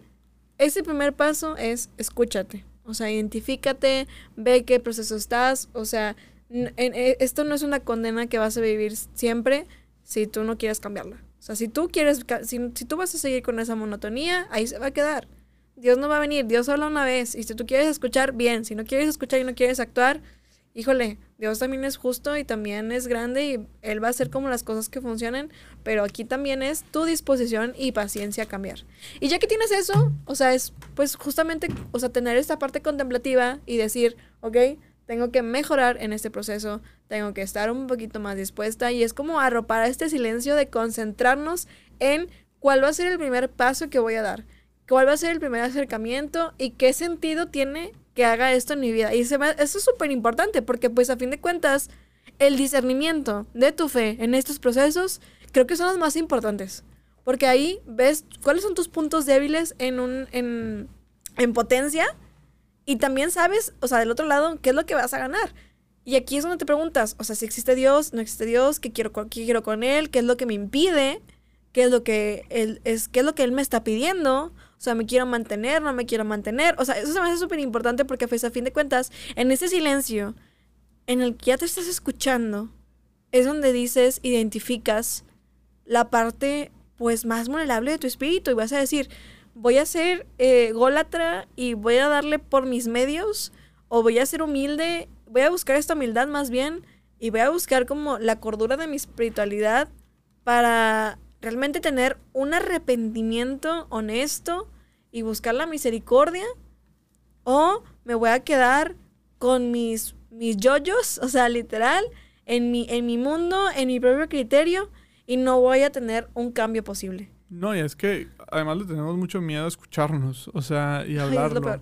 ese primer paso es escúchate. O sea, identifícate, ve qué proceso estás. O sea, e, esto no es una condena que vas a vivir siempre si tú no quieres cambiarla. O sea, si tú quieres, si, si tú vas a seguir con esa monotonía, ahí se va a quedar. Dios no va a venir, Dios habla una vez. Y si tú quieres escuchar, bien. Si no quieres escuchar y no quieres actuar, híjole, Dios también es justo y también es grande y Él va a hacer como las cosas que funcionen, pero aquí también es tu disposición y paciencia a cambiar. Y ya que tienes eso, o sea, es pues justamente, o sea, tener esta parte contemplativa y decir, ok, tengo que mejorar en este proceso, tengo que estar un poquito más dispuesta y es como arropar este silencio de concentrarnos en cuál va a ser el primer paso que voy a dar, cuál va a ser el primer acercamiento y qué sentido tiene que haga esto en mi vida. Y se eso es súper importante porque pues a fin de cuentas el discernimiento de tu fe en estos procesos creo que son los más importantes. Porque ahí ves cuáles son tus puntos débiles en, un, en, en potencia y también sabes, o sea, del otro lado, qué es lo que vas a ganar. Y aquí es donde te preguntas, o sea, si existe Dios, no existe Dios, qué quiero, qué quiero con Él, qué es lo que me impide, qué es lo que él, es, qué es lo que Él me está pidiendo. O sea, me quiero mantener, no me quiero mantener. O sea, eso se me hace súper importante porque pues, a fin de cuentas, en ese silencio en el que ya te estás escuchando, es donde dices, identificas la parte pues más vulnerable de tu espíritu y vas a decir, voy a ser eh, gólatra y voy a darle por mis medios o voy a ser humilde, voy a buscar esta humildad más bien y voy a buscar como la cordura de mi espiritualidad para realmente tener un arrepentimiento honesto y buscar la misericordia o me voy a quedar con mis mis yoyos, o sea, literal, en mi, en mi mundo, en mi propio criterio, y no voy a tener un cambio posible. No, y es que además le tenemos mucho miedo a escucharnos, o sea, y hablarlo.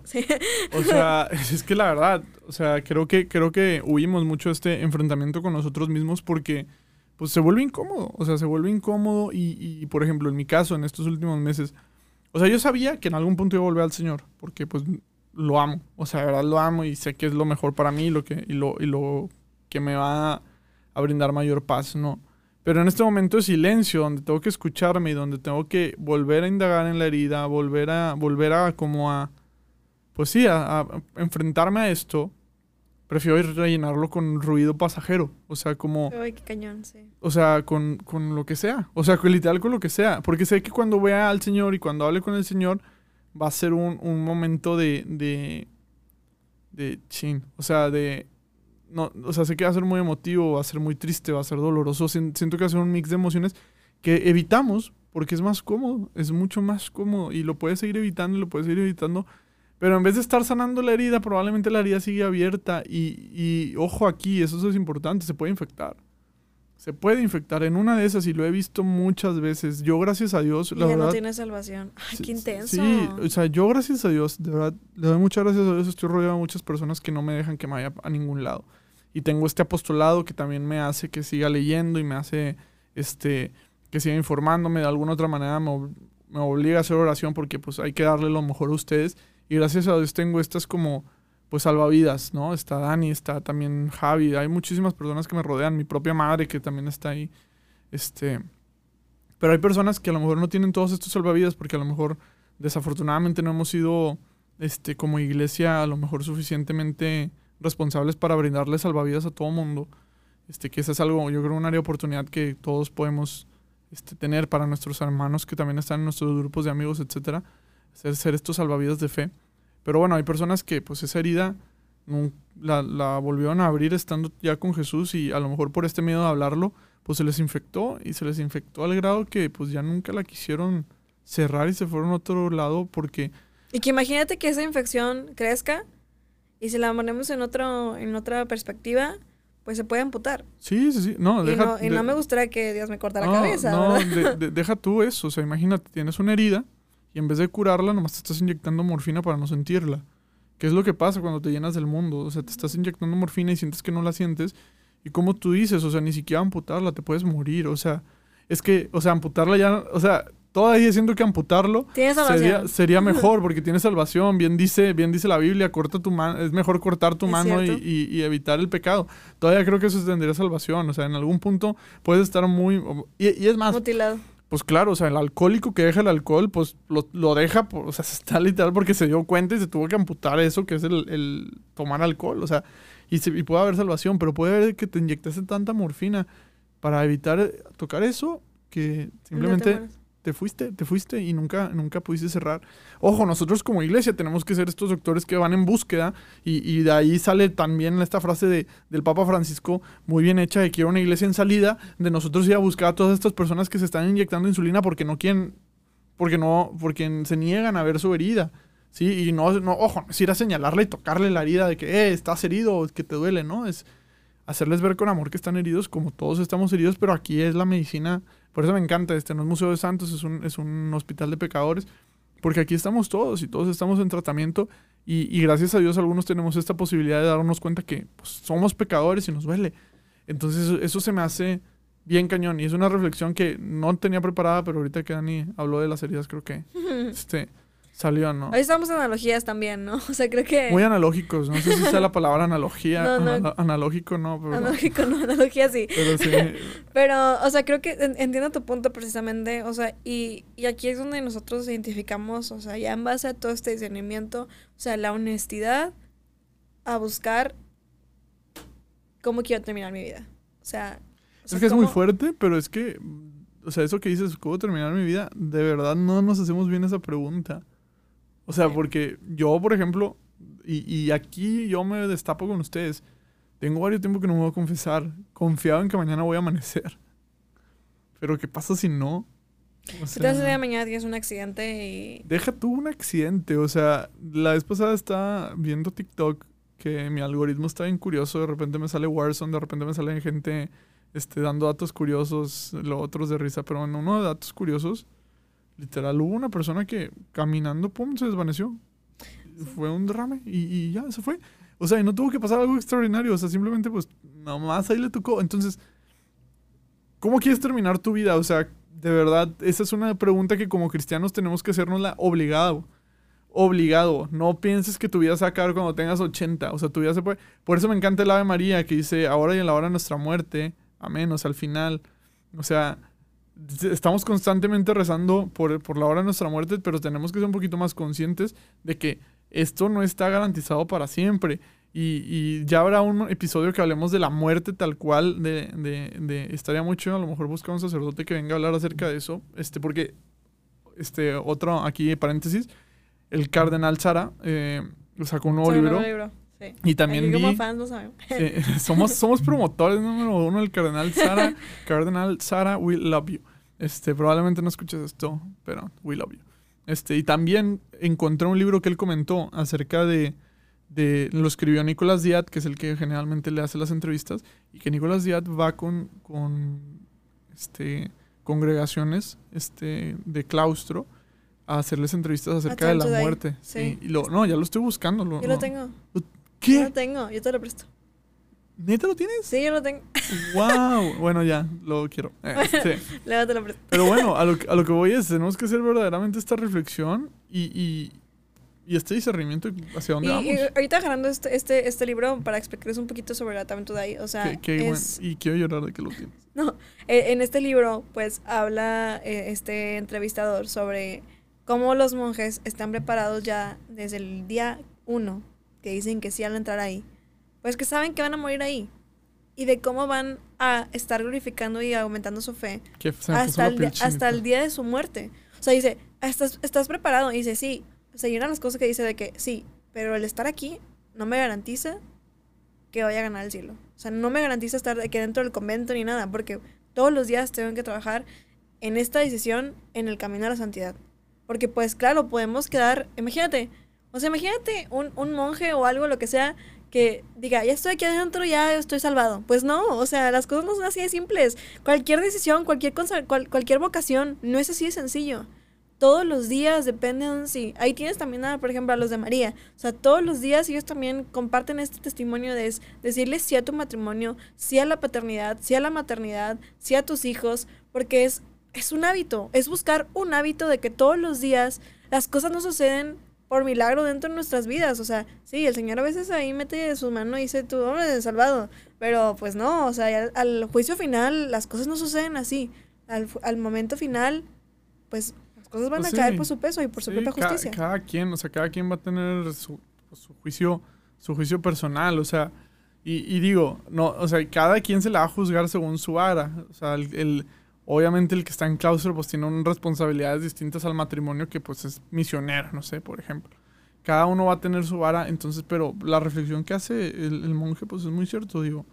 O sea, es que la verdad, o sea, creo que, creo que huimos mucho este enfrentamiento con nosotros mismos porque pues se vuelve incómodo, o sea, se vuelve incómodo y, y, por ejemplo, en mi caso, en estos últimos meses, o sea, yo sabía que en algún punto iba a volver al Señor, porque pues lo amo. O sea, de verdad lo amo y sé que es lo mejor para mí lo que, y, lo, y lo que me va a brindar mayor paz, ¿no? Pero en este momento de silencio, donde tengo que escucharme y donde tengo que volver a indagar en la herida, volver a, volver a como a, pues sí, a, enfrentarme a esto, prefiero ir rellenarlo con ruido pasajero. O sea, como... Ay, qué cañón, sí. O sea, con, con lo que sea. O sea, literal con lo que sea. Porque sé que cuando vea al Señor y cuando hable con el Señor, va a ser un, un momento de, de, de chin. O sea, de... No, o sea, sé que va a ser muy emotivo, va a ser muy triste, va a ser doloroso. Siento que va a ser un mix de emociones que evitamos porque es más cómodo, es mucho más cómodo y lo puedes seguir evitando y lo puedes seguir evitando. Pero en vez de estar sanando la herida, probablemente la herida sigue abierta y, y ojo aquí, eso es importante, se puede infectar se puede infectar en una de esas y lo he visto muchas veces. Yo, gracias a Dios, la no tiene salvación. Ay, qué intenso. Sí, o sea, yo, gracias a Dios, de verdad, le doy muchas gracias a Dios. Estoy rodeado de muchas personas que no me dejan que me vaya a ningún lado. Y tengo este apostolado que también me hace que siga leyendo y me hace este que siga informándome. De alguna otra manera me, me obliga a hacer oración porque pues hay que darle lo mejor a ustedes. Y gracias a Dios tengo estas como pues salvavidas, ¿no? Está Dani, está también Javi, hay muchísimas personas que me rodean, mi propia madre que también está ahí. Este, pero hay personas que a lo mejor no tienen todos estos salvavidas porque a lo mejor desafortunadamente no hemos sido este como iglesia a lo mejor suficientemente responsables para brindarle salvavidas a todo mundo. Este, que eso es algo, yo creo, un área de oportunidad que todos podemos este, tener para nuestros hermanos que también están en nuestros grupos de amigos, etcétera, ser, ser estos salvavidas de fe. Pero bueno, hay personas que pues esa herida la, la, volvieron a abrir estando ya con Jesús y a lo mejor por este miedo de hablarlo, pues se les infectó y se les infectó al grado que pues ya nunca la quisieron cerrar y se fueron a otro lado porque... Y que imagínate que esa infección crezca y si la ponemos en, otro, en otra perspectiva, pues se puede amputar. Sí, sí, sí. No, y, no, y no me gustaría que Dios me corta la cabeza. No, deja tú eso. O sea, imagínate, tienes una herida y en vez de curarla, nomás te estás inyectando morfina para no sentirla. ¿Qué es lo que pasa cuando te llenas del mundo? O sea, te estás inyectando morfina y sientes que no la sientes. Y como tú dices, o sea, ni siquiera amputarla, te puedes morir. O sea, es que, o sea, amputarla ya, o sea, todavía siento que amputarlo sería, sería, mejor porque tiene salvación. Bien dice, bien dice la Biblia, corta tu mano, es mejor cortar tu mano y, y, evitar el pecado. Todavía creo que eso tendría salvación. O sea, en algún punto puedes estar muy... Y, y es más... Mutilado pues claro, o sea, el alcohólico que deja el alcohol, pues lo, deja, o sea, está literal porque se dio cuenta y se tuvo que amputar eso, que es el, tomar alcohol, o sea, y, y, puede haber salvación, pero puede haber que te inyectaste tanta morfina para evitar tocar eso que simplemente te fuiste, te fuiste y nunca, nunca pudiste cerrar. Ojo, nosotros como iglesia tenemos que ser estos doctores que van en búsqueda y, y de ahí sale también esta frase de, del Papa Francisco muy bien hecha de que era una iglesia en salida, de nosotros ir a buscar a todas estas personas que se están inyectando insulina porque no quieren, porque no, porque se niegan a ver su herida. Sí, y no, no, ojo, es ir a señalarle y tocarle la herida de que, eh, estás herido, que te duele, ¿no? Es hacerles ver con amor que están heridos, como todos estamos heridos, pero aquí es la medicina. Por eso me encanta, este no es Museo de Santos, es un, es un hospital de pecadores, porque aquí estamos todos y todos estamos en tratamiento y, y gracias a Dios algunos tenemos esta posibilidad de darnos cuenta que pues, somos pecadores y nos duele. Entonces eso, eso se me hace bien cañón y es una reflexión que no tenía preparada, pero ahorita que Dani habló de las heridas, creo que este, salió, ¿no? Ahí estamos analogías también, ¿no? O sea, creo que... Muy analógicos, no sé si sea la palabra analogía, No, no. analo- analógico no, pero, Analógico, no, analogía sí. pero sí. Pero, o sea, creo que en- entiendo tu punto precisamente, o sea, y, y aquí es donde nosotros identificamos, o sea, ya en base a todo este discernimiento, o sea, la honestidad a buscar cómo quiero terminar mi vida. O sea, o sea, Es que es muy fuerte, pero es que, o sea, eso que dices, ¿cómo terminar mi vida? De verdad no nos hacemos bien esa pregunta. O sea, Sí. porque yo, por ejemplo, y, y aquí yo me destapo con ustedes, tengo varios tiempo que no me voy a confesar, confiado en que mañana voy a amanecer. Pero ¿qué pasa si no? O el día de sea, mañana tienes un accidente y... deja tú un accidente, o sea, la vez pasada estaba viendo TikTok que mi algoritmo está bien curioso, de repente me sale Warzone, de repente me sale gente este, dando datos curiosos, lo otros de risa, pero en uno de datos curiosos, literal, hubo una persona que caminando, pum, se desvaneció. Fue un derrame y, y ya, se fue. O sea, y no tuvo que pasar algo extraordinario, o sea, simplemente pues nomás ahí le tocó. Entonces, ¿cómo quieres terminar tu vida? O sea, de verdad, esa es una pregunta que como cristianos tenemos que hacernosla obligado. Obligado. No pienses que tu vida se va a acabar cuando tengas 80. O sea, tu vida se puede... Por eso me encanta el Ave María que dice, ahora y en la hora de nuestra muerte. Amén. O sea, al final. O sea, estamos constantemente rezando por, por la hora de nuestra muerte, pero tenemos que ser un poquito más conscientes de que esto no está garantizado para siempre. Y, y ya habrá un episodio que hablemos de la muerte tal cual, de, de, de- estaría mucho, a lo mejor buscar un sacerdote que venga a hablar acerca de eso, este, porque, este, otro, aquí paréntesis, el cardenal Sara eh, sacó un libro, nuevo libro, sí. y también Aquí como vi- fans lo sabemos. eh, somos, somos promotores número uno del Cardenal Sara. Cardenal Sara, we love you. Este, probablemente no escuches esto, pero we love you. Este, y también encontré un libro que él comentó acerca de, de lo escribió Nicolás Díaz, que es el que generalmente le hace las entrevistas, y que Nicolás Díaz va con, con este, congregaciones este, de claustro a hacerles entrevistas acerca de la muerte. sí. Sí, y lo, no, ya lo estoy buscando. Lo, Yo lo tengo. ¿Qué? lo tengo, yo te lo presto. ¿Neta lo tienes? Sí, yo lo tengo. ¡Wow! Bueno, ya, lo quiero. Eh, sí. Luego te lo presto. Pero bueno, a lo, que- a lo que voy es, tenemos que hacer verdaderamente esta reflexión y, y, y este discernimiento hacia Y, dónde vamos. y ahorita agarrando este, este, este libro para explicarles un poquito sobre la Time Today, o sea, Qué- qué buen- es, y quiero llorar de que lo tienes. No, eh, en este libro, pues habla eh, este entrevistador sobre cómo los monjes están preparados ya desde el día uno, que dicen que sí al entrar ahí, pues que saben que van a morir ahí. Y de cómo van a estar glorificando y aumentando su fe hasta el, día- hasta el día de su muerte. O sea, dice, ¿estás, estás preparado? Y dice, sí. O sea, y una de las cosas que dice de que sí, pero el estar aquí no me garantiza que vaya a ganar el cielo. O sea, no me garantiza estar aquí dentro del convento ni nada, porque todos los días tengo que trabajar en esta decisión en el camino a la santidad. Porque pues claro, podemos quedar, imagínate, o sea, imagínate un, un monje o algo, lo que sea, que diga, ya estoy aquí adentro, ya estoy salvado. Pues no, o sea, las cosas no son así de simples. Cualquier decisión, cualquier, cual- cualquier vocación, no es así de sencillo. Todos los días depende de un sí. Ahí tienes también, por ejemplo, a los de María. O sea, todos los días ellos también comparten este testimonio de es- decirle sí a tu matrimonio, sí a la paternidad, sí a la maternidad, sí a tus hijos, porque es, es un hábito. Es buscar un hábito de que todos los días las cosas no suceden por milagro dentro de nuestras vidas. O sea, sí, el Señor a veces ahí mete su mano y dice, tú, hombre, salvado. Pero pues no, o sea, al, al juicio final las cosas no suceden así. Al, al momento final, pues las cosas van Pues a caer sí, por su peso y por su propia justicia. Cada, quien, o sea, cada quien va a tener su, pues, su juicio, su juicio personal, o sea, y, y digo, no, o sea, cada quien se la va a juzgar según su vara, o sea, el, el- obviamente el que está en claustro pues tiene unas responsabilidades distintas al matrimonio que pues es misionero, no sé, por ejemplo. Cada uno va a tener su vara, entonces, pero la reflexión que hace el, monje pues es muy cierto, digo,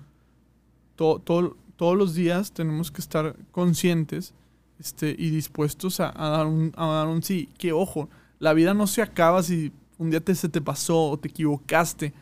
to- todo- todos los días tenemos que estar conscientes este, y dispuestos a, dar un, a dar un sí. Que ojo, la vida no se acaba si un día te, se te pasó o te equivocaste.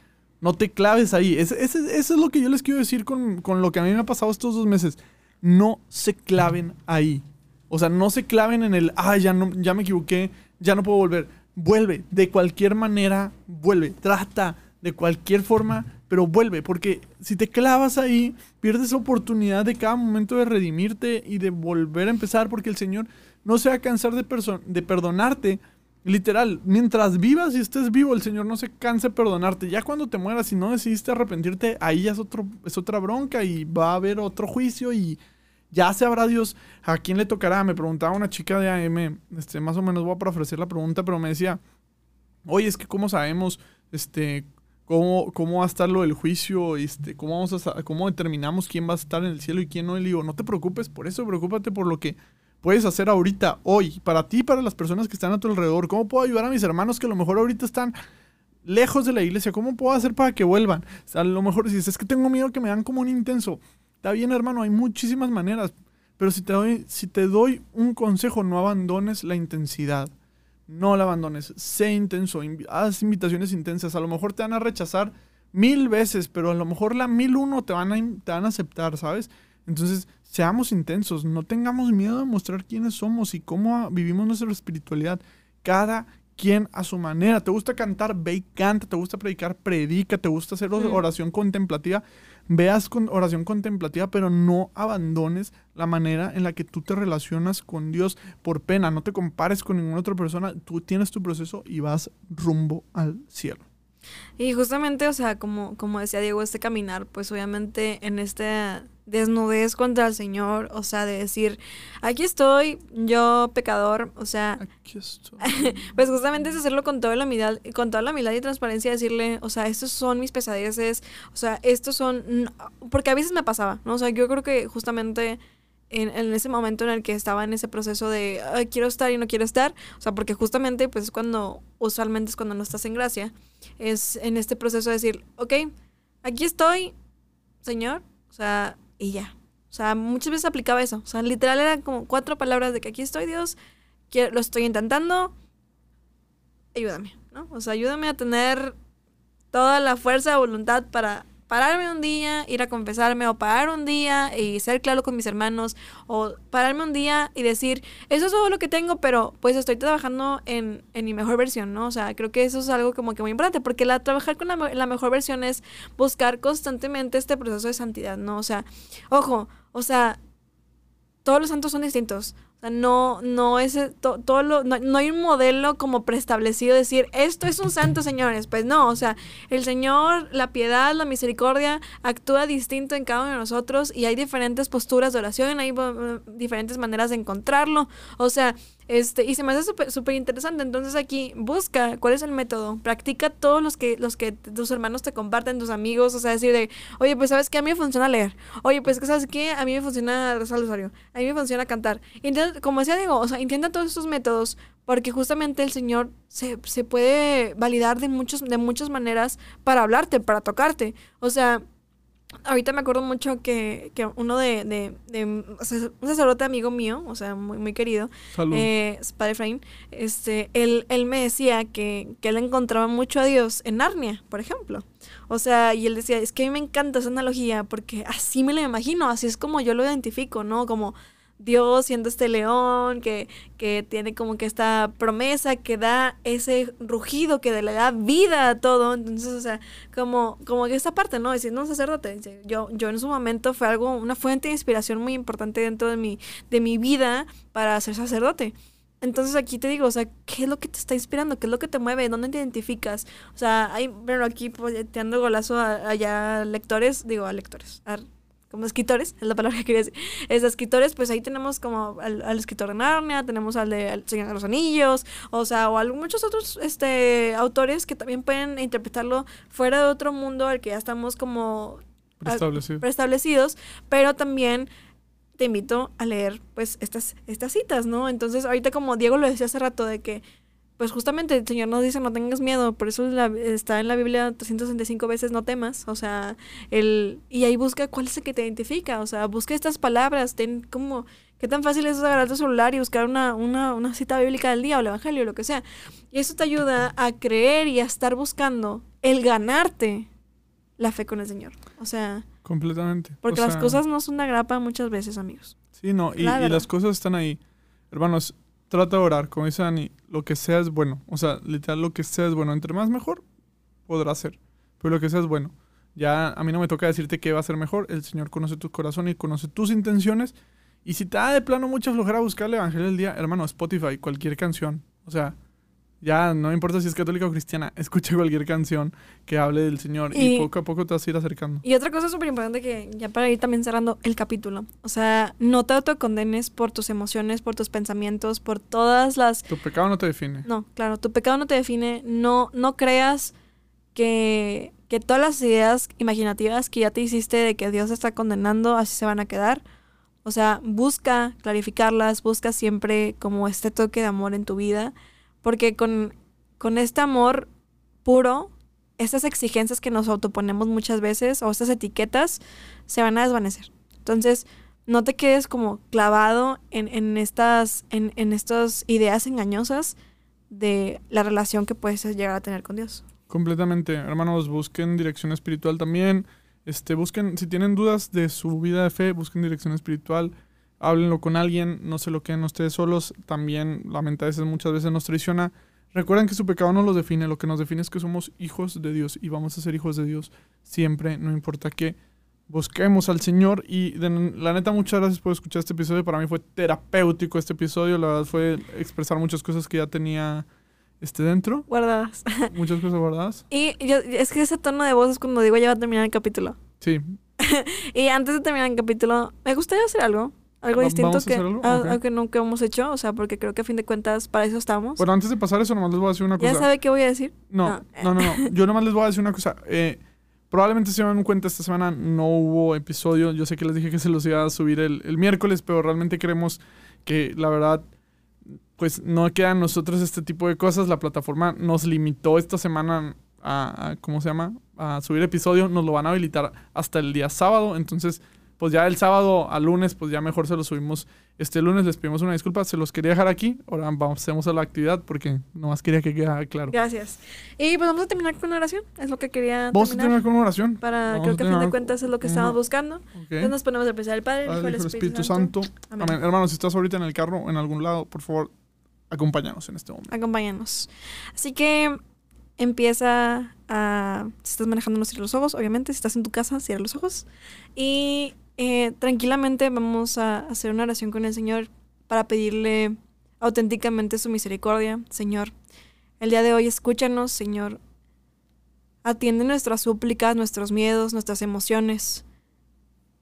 No te claves ahí. eso es lo que yo les quiero decir con, con lo que a mí me ha pasado estos dos meses. No se claven ahí. O sea, no se claven en el, ah, ya, no, ya me equivoqué, ya no puedo volver. Vuelve, de cualquier manera, vuelve. Trata de cualquier forma, pero vuelve, porque si te clavas ahí, pierdes oportunidad de cada momento de redimirte y de volver a empezar, porque el Señor no se va a cansar de, de perdonarte. Literal, mientras vivas y estés vivo, el Señor no se cansa de perdonarte. Ya cuando te mueras y no decidiste arrepentirte, ahí ya es, otro, es otra bronca y va a haber otro juicio y ya sabrá Dios a quién le tocará. Me preguntaba una chica de AM, este, más o menos voy a ofrecer la pregunta, pero me decía, oye, es que cómo sabemos, este, cómo, cómo va a estar lo del juicio, este, cómo, vamos a, cómo determinamos quién va a estar en el cielo y quién no. Y le digo, no te preocupes por eso, preocúpate por lo que puedes hacer ahorita, hoy, para ti y para las personas que están a tu alrededor. ¿Cómo puedo ayudar a mis hermanos que a lo mejor ahorita están lejos de la iglesia? ¿Cómo puedo hacer para que vuelvan? a lo mejor si es que tengo miedo que me dan como un intenso. Está bien, hermano, hay muchísimas maneras. Pero si te doy, si te doy un consejo, no abandones la intensidad. No la abandones. Sé intenso. haz invitaciones intensas. A lo mejor te van a rechazar mil veces, pero a lo mejor la mil uno te van a, te van a aceptar, ¿sabes? Entonces, seamos intensos. No tengamos miedo de mostrar quiénes somos y cómo vivimos nuestra espiritualidad. Cada quien a su manera. ¿Te gusta cantar? Ve y canta. ¿Te gusta predicar? Predica. ¿Te gusta hacer oración contemplativa? veas con oración contemplativa, pero no abandones la manera en la que tú te relacionas con Dios por pena. No te compares con ninguna otra persona. Tú tienes tu proceso y vas rumbo al cielo. Y justamente, o sea, como, como decía Diego, este caminar, pues obviamente en este desnudez contra el Señor, o sea, de decir, aquí estoy, yo pecador, o sea, aquí estoy. pues justamente es hacerlo con toda la humildad, con toda la humildad y transparencia, decirle, o sea, estos son mis pesadeces, o sea, estos son, porque a veces me pasaba, ¿no? O sea, yo creo que justamente en, en, ese momento en el que estaba en ese proceso de quiero estar y no quiero estar, o sea, porque justamente pues es cuando, usualmente es cuando no estás en gracia, es en este proceso de decir, ok, aquí estoy, Señor, o sea, y ya. O sea, muchas veces aplicaba eso. O sea, literal eran como cuatro palabras de que aquí estoy, Dios, quiero, lo estoy intentando, ayúdame, ¿no? O sea, ayúdame a tener toda la fuerza de voluntad para pararme un día, ir a confesarme, o parar un día y ser claro con mis hermanos, o pararme un día y decir, eso es todo lo que tengo, pero pues estoy trabajando en, en mi mejor versión, ¿no? O sea, creo que eso es algo como que muy importante, porque la, trabajar con la, la mejor versión es buscar constantemente este proceso de santidad, ¿no? O sea, ojo, o sea, todos los santos son distintos. O sea, no, no es eh, todo lo, no, hay un modelo como preestablecido decir esto es un santo, señores. Pues no, o sea, el Señor, la piedad, la misericordia actúa distinto en cada uno de nosotros y hay diferentes posturas de oración, hay eh, diferentes maneras de encontrarlo. O sea, este, y se me hace súper interesante. Entonces aquí busca cuál es el método. Practica todos los que, los que tus hermanos te comparten, tus amigos. O sea, decir de, oye, pues sabes que a mí me funciona leer. Oye, pues sabes que a mí me funciona rezar el usuario. A mí me funciona cantar. Intenta, como decía Diego, o sea, intenta todos estos métodos porque justamente el Señor se, se puede validar de, muchos, de muchas maneras para hablarte, para tocarte. O sea, Ahorita me acuerdo mucho que, que uno de, de, de, un sacerdote amigo mío, o sea, muy, muy querido, eh, Padre Efraín, este, él, él me decía que, que él encontraba mucho a Dios en Narnia, por ejemplo. O sea, y él decía, es que a mí me encanta esa analogía porque así me lo imagino, así es como yo lo identifico, ¿no? Como Dios siendo este león que, que tiene como que esta promesa que da ese rugido que le da vida a todo. Entonces, o sea, como, como que esta parte, ¿no? Diciendo un sacerdote. Yo, yo en su momento fue algo, una fuente de inspiración muy importante dentro de mi, de mi vida para ser sacerdote. Entonces aquí te digo, o sea, ¿qué es lo que te está inspirando? ¿Qué es lo que te mueve? ¿Dónde te identificas? O sea, hay, bueno, aquí pues, te ando golazo allá lectores, digo a lectores, a como escritores, es la palabra que quería decir, es escritores, pues ahí tenemos como al, escritor de Narnia, tenemos al de El Señor de los Anillos, o sea, o muchos otros este, autores que también pueden interpretarlo fuera de otro mundo al que ya estamos como preestablecidos, pero también te invito a leer pues estas, estas citas, ¿no? Entonces ahorita como Diego lo decía hace rato de que pues justamente el Señor nos dice no tengas miedo, por eso está en la Biblia 365 veces no temas, o sea, el, y ahí busca cuál es el que te identifica, o sea, busca estas palabras, ten como, ¿Qué tan fácil es agarrar tu celular y buscar una, una, una cita bíblica del día o el evangelio o lo que sea? Y eso te ayuda a creer y a estar buscando el ganarte la fe con el Señor. O sea, Completamente. porque O las cosas no son una grapa muchas veces, amigos. Sí, no, y, La y las cosas están ahí. Hermanos, trata de orar, como dice Dani, lo que sea es bueno. O sea, literal, lo que sea es bueno. Entre más mejor, podrá ser. Pero lo que sea es bueno. Ya a mí no me toca decirte qué va a ser mejor. El Señor conoce tu corazón y conoce tus intenciones. Y si te da de plano mucha flojera buscar el Evangelio del Día, hermano, Spotify, cualquier canción. O sea, ya no importa si es católica o cristiana, escucha cualquier canción que hable del Señor y, Y- poco a poco te vas a ir acercando. Y otra cosa súper importante que ya para ir también cerrando el capítulo. O sea, no te autocondenes por tus emociones, por tus pensamientos, por todas las Tu pecado no te define. No, claro, tu pecado no te define. No, no creas que, que todas las ideas imaginativas que ya te hiciste de que Dios te está condenando, así se van a quedar. O sea, busca clarificarlas, busca siempre como este toque de amor en tu vida, porque con, con este amor puro, estas exigencias que nos autoponemos muchas veces o estas etiquetas se van a desvanecer. Entonces, no te quedes como clavado en, en estas, en, en estas ideas engañosas de la relación que puedes llegar a tener con Dios. Completamente. Hermanos, busquen dirección espiritual también. Este, busquen, si tienen dudas de su vida de fe, busquen dirección espiritual. Háblenlo con alguien, no se lo queden ustedes solos. También la mente a veces, muchas veces nos traiciona. Recuerden que su pecado no los define, lo que nos define es que somos hijos de Dios y vamos a ser hijos de Dios siempre, no importa qué. Busquemos al Señor y de- la neta muchas gracias por escuchar este episodio. Para mí fue terapéutico este episodio, la verdad fue expresar muchas cosas que ya tenía este dentro, Guardadas. muchas cosas guardadas. Y yo, es que ese tono de voz es cuando digo ya va a terminar el capítulo. Sí, Y antes de terminar el capítulo, me gustaría hacer algo. Algo distinto ¿vamos a que, algo? a- que nunca hemos hecho. O sea, porque creo que a fin de cuentas para eso estamos. Bueno, antes de pasar eso, nomás les voy a decir una ¿Ya cosa. sabe qué voy a decir? No, No. no, no, no. Yo nomás les voy a decir una cosa. Eh, probablemente se dan cuenta, esta semana no hubo episodio. Yo sé que les dije que se los iba a subir el, el miércoles, pero realmente creemos que la verdad, pues no quedan nosotros este tipo de cosas. La plataforma nos limitó esta semana a, a- ¿cómo se llama? A subir episodio. Nos lo van a habilitar hasta el día sábado. Entonces, pues ya el sábado al lunes, pues ya mejor se lo subimos este lunes. Les pedimos una disculpa. Se los quería dejar aquí. Ahora vamos, a la actividad porque nomás quería que quedara claro. Gracias. Y pues vamos a terminar con una oración. Es lo que quería Vamos a terminar. con una oración. Para, Vamos creo que a fin de cuentas es lo que con estamos una- buscando. Entonces nos ponemos a empezar el Padre, el Hijo el Espíritu, Santo. Amén. Amén. Hermano, si estás ahorita en el carro en algún lado, por favor, acompáñanos en este momento. Acompáñanos. Así que empieza a... Si estás manejando, no cierra los ojos, obviamente. Si estás en tu casa, cierra los ojos. Y eh, tranquilamente vamos a hacer una oración con el Señor para pedirle auténticamente su misericordia. Señor, el día de hoy escúchanos, Señor. Atiende nuestras súplicas, nuestros miedos, nuestras emociones.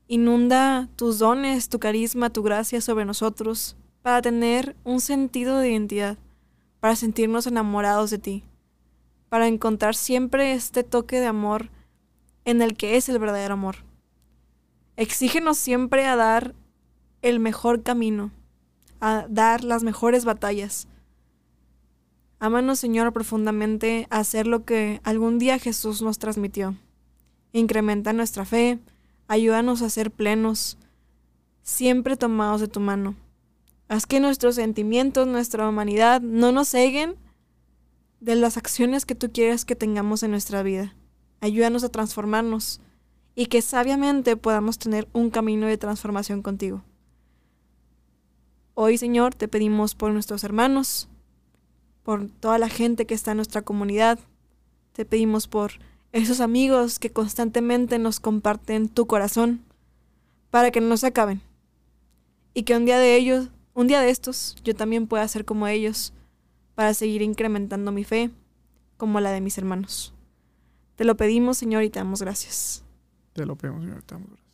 Inunda tus dones, tu carisma, tu gracia sobre nosotros para tener un sentido de identidad, para sentirnos enamorados de ti, para encontrar siempre este toque de amor en el que es el verdadero amor. Exígenos siempre a dar el mejor camino, a dar las mejores batallas. Ámanos, Señor, profundamente a hacer lo que algún día Jesús nos transmitió. Incrementa nuestra fe, ayúdanos a ser plenos, siempre tomados de tu mano. Haz que nuestros sentimientos, nuestra humanidad no nos ceguen de las acciones que tú quieres que tengamos en nuestra vida. Ayúdanos a transformarnos y que sabiamente podamos tener un camino de transformación contigo. Hoy, Señor, te pedimos por nuestros hermanos, por toda la gente que está en nuestra comunidad. Te pedimos por esos amigos que constantemente nos comparten tu corazón para que no se acaben. Y que un día de ellos, un día de estos, yo también pueda ser como ellos para seguir incrementando mi fe como la de mis hermanos. Te lo pedimos, Señor, y te damos gracias. Te lo pedimos, Señor. te damos gracias.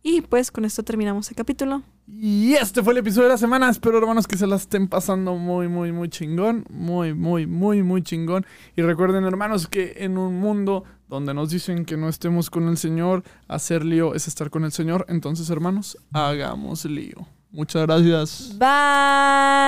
Y pues con esto terminamos el capítulo. Y este fue el episodio de la semana. Espero, hermanos, que se la estén pasando muy, muy, muy chingón. Muy, muy, muy, muy chingón. Y recuerden, hermanos, que en un mundo donde nos dicen que no estemos con el Señor, hacer lío es estar con el Señor. Entonces, hermanos, hagamos lío. Muchas gracias. Bye.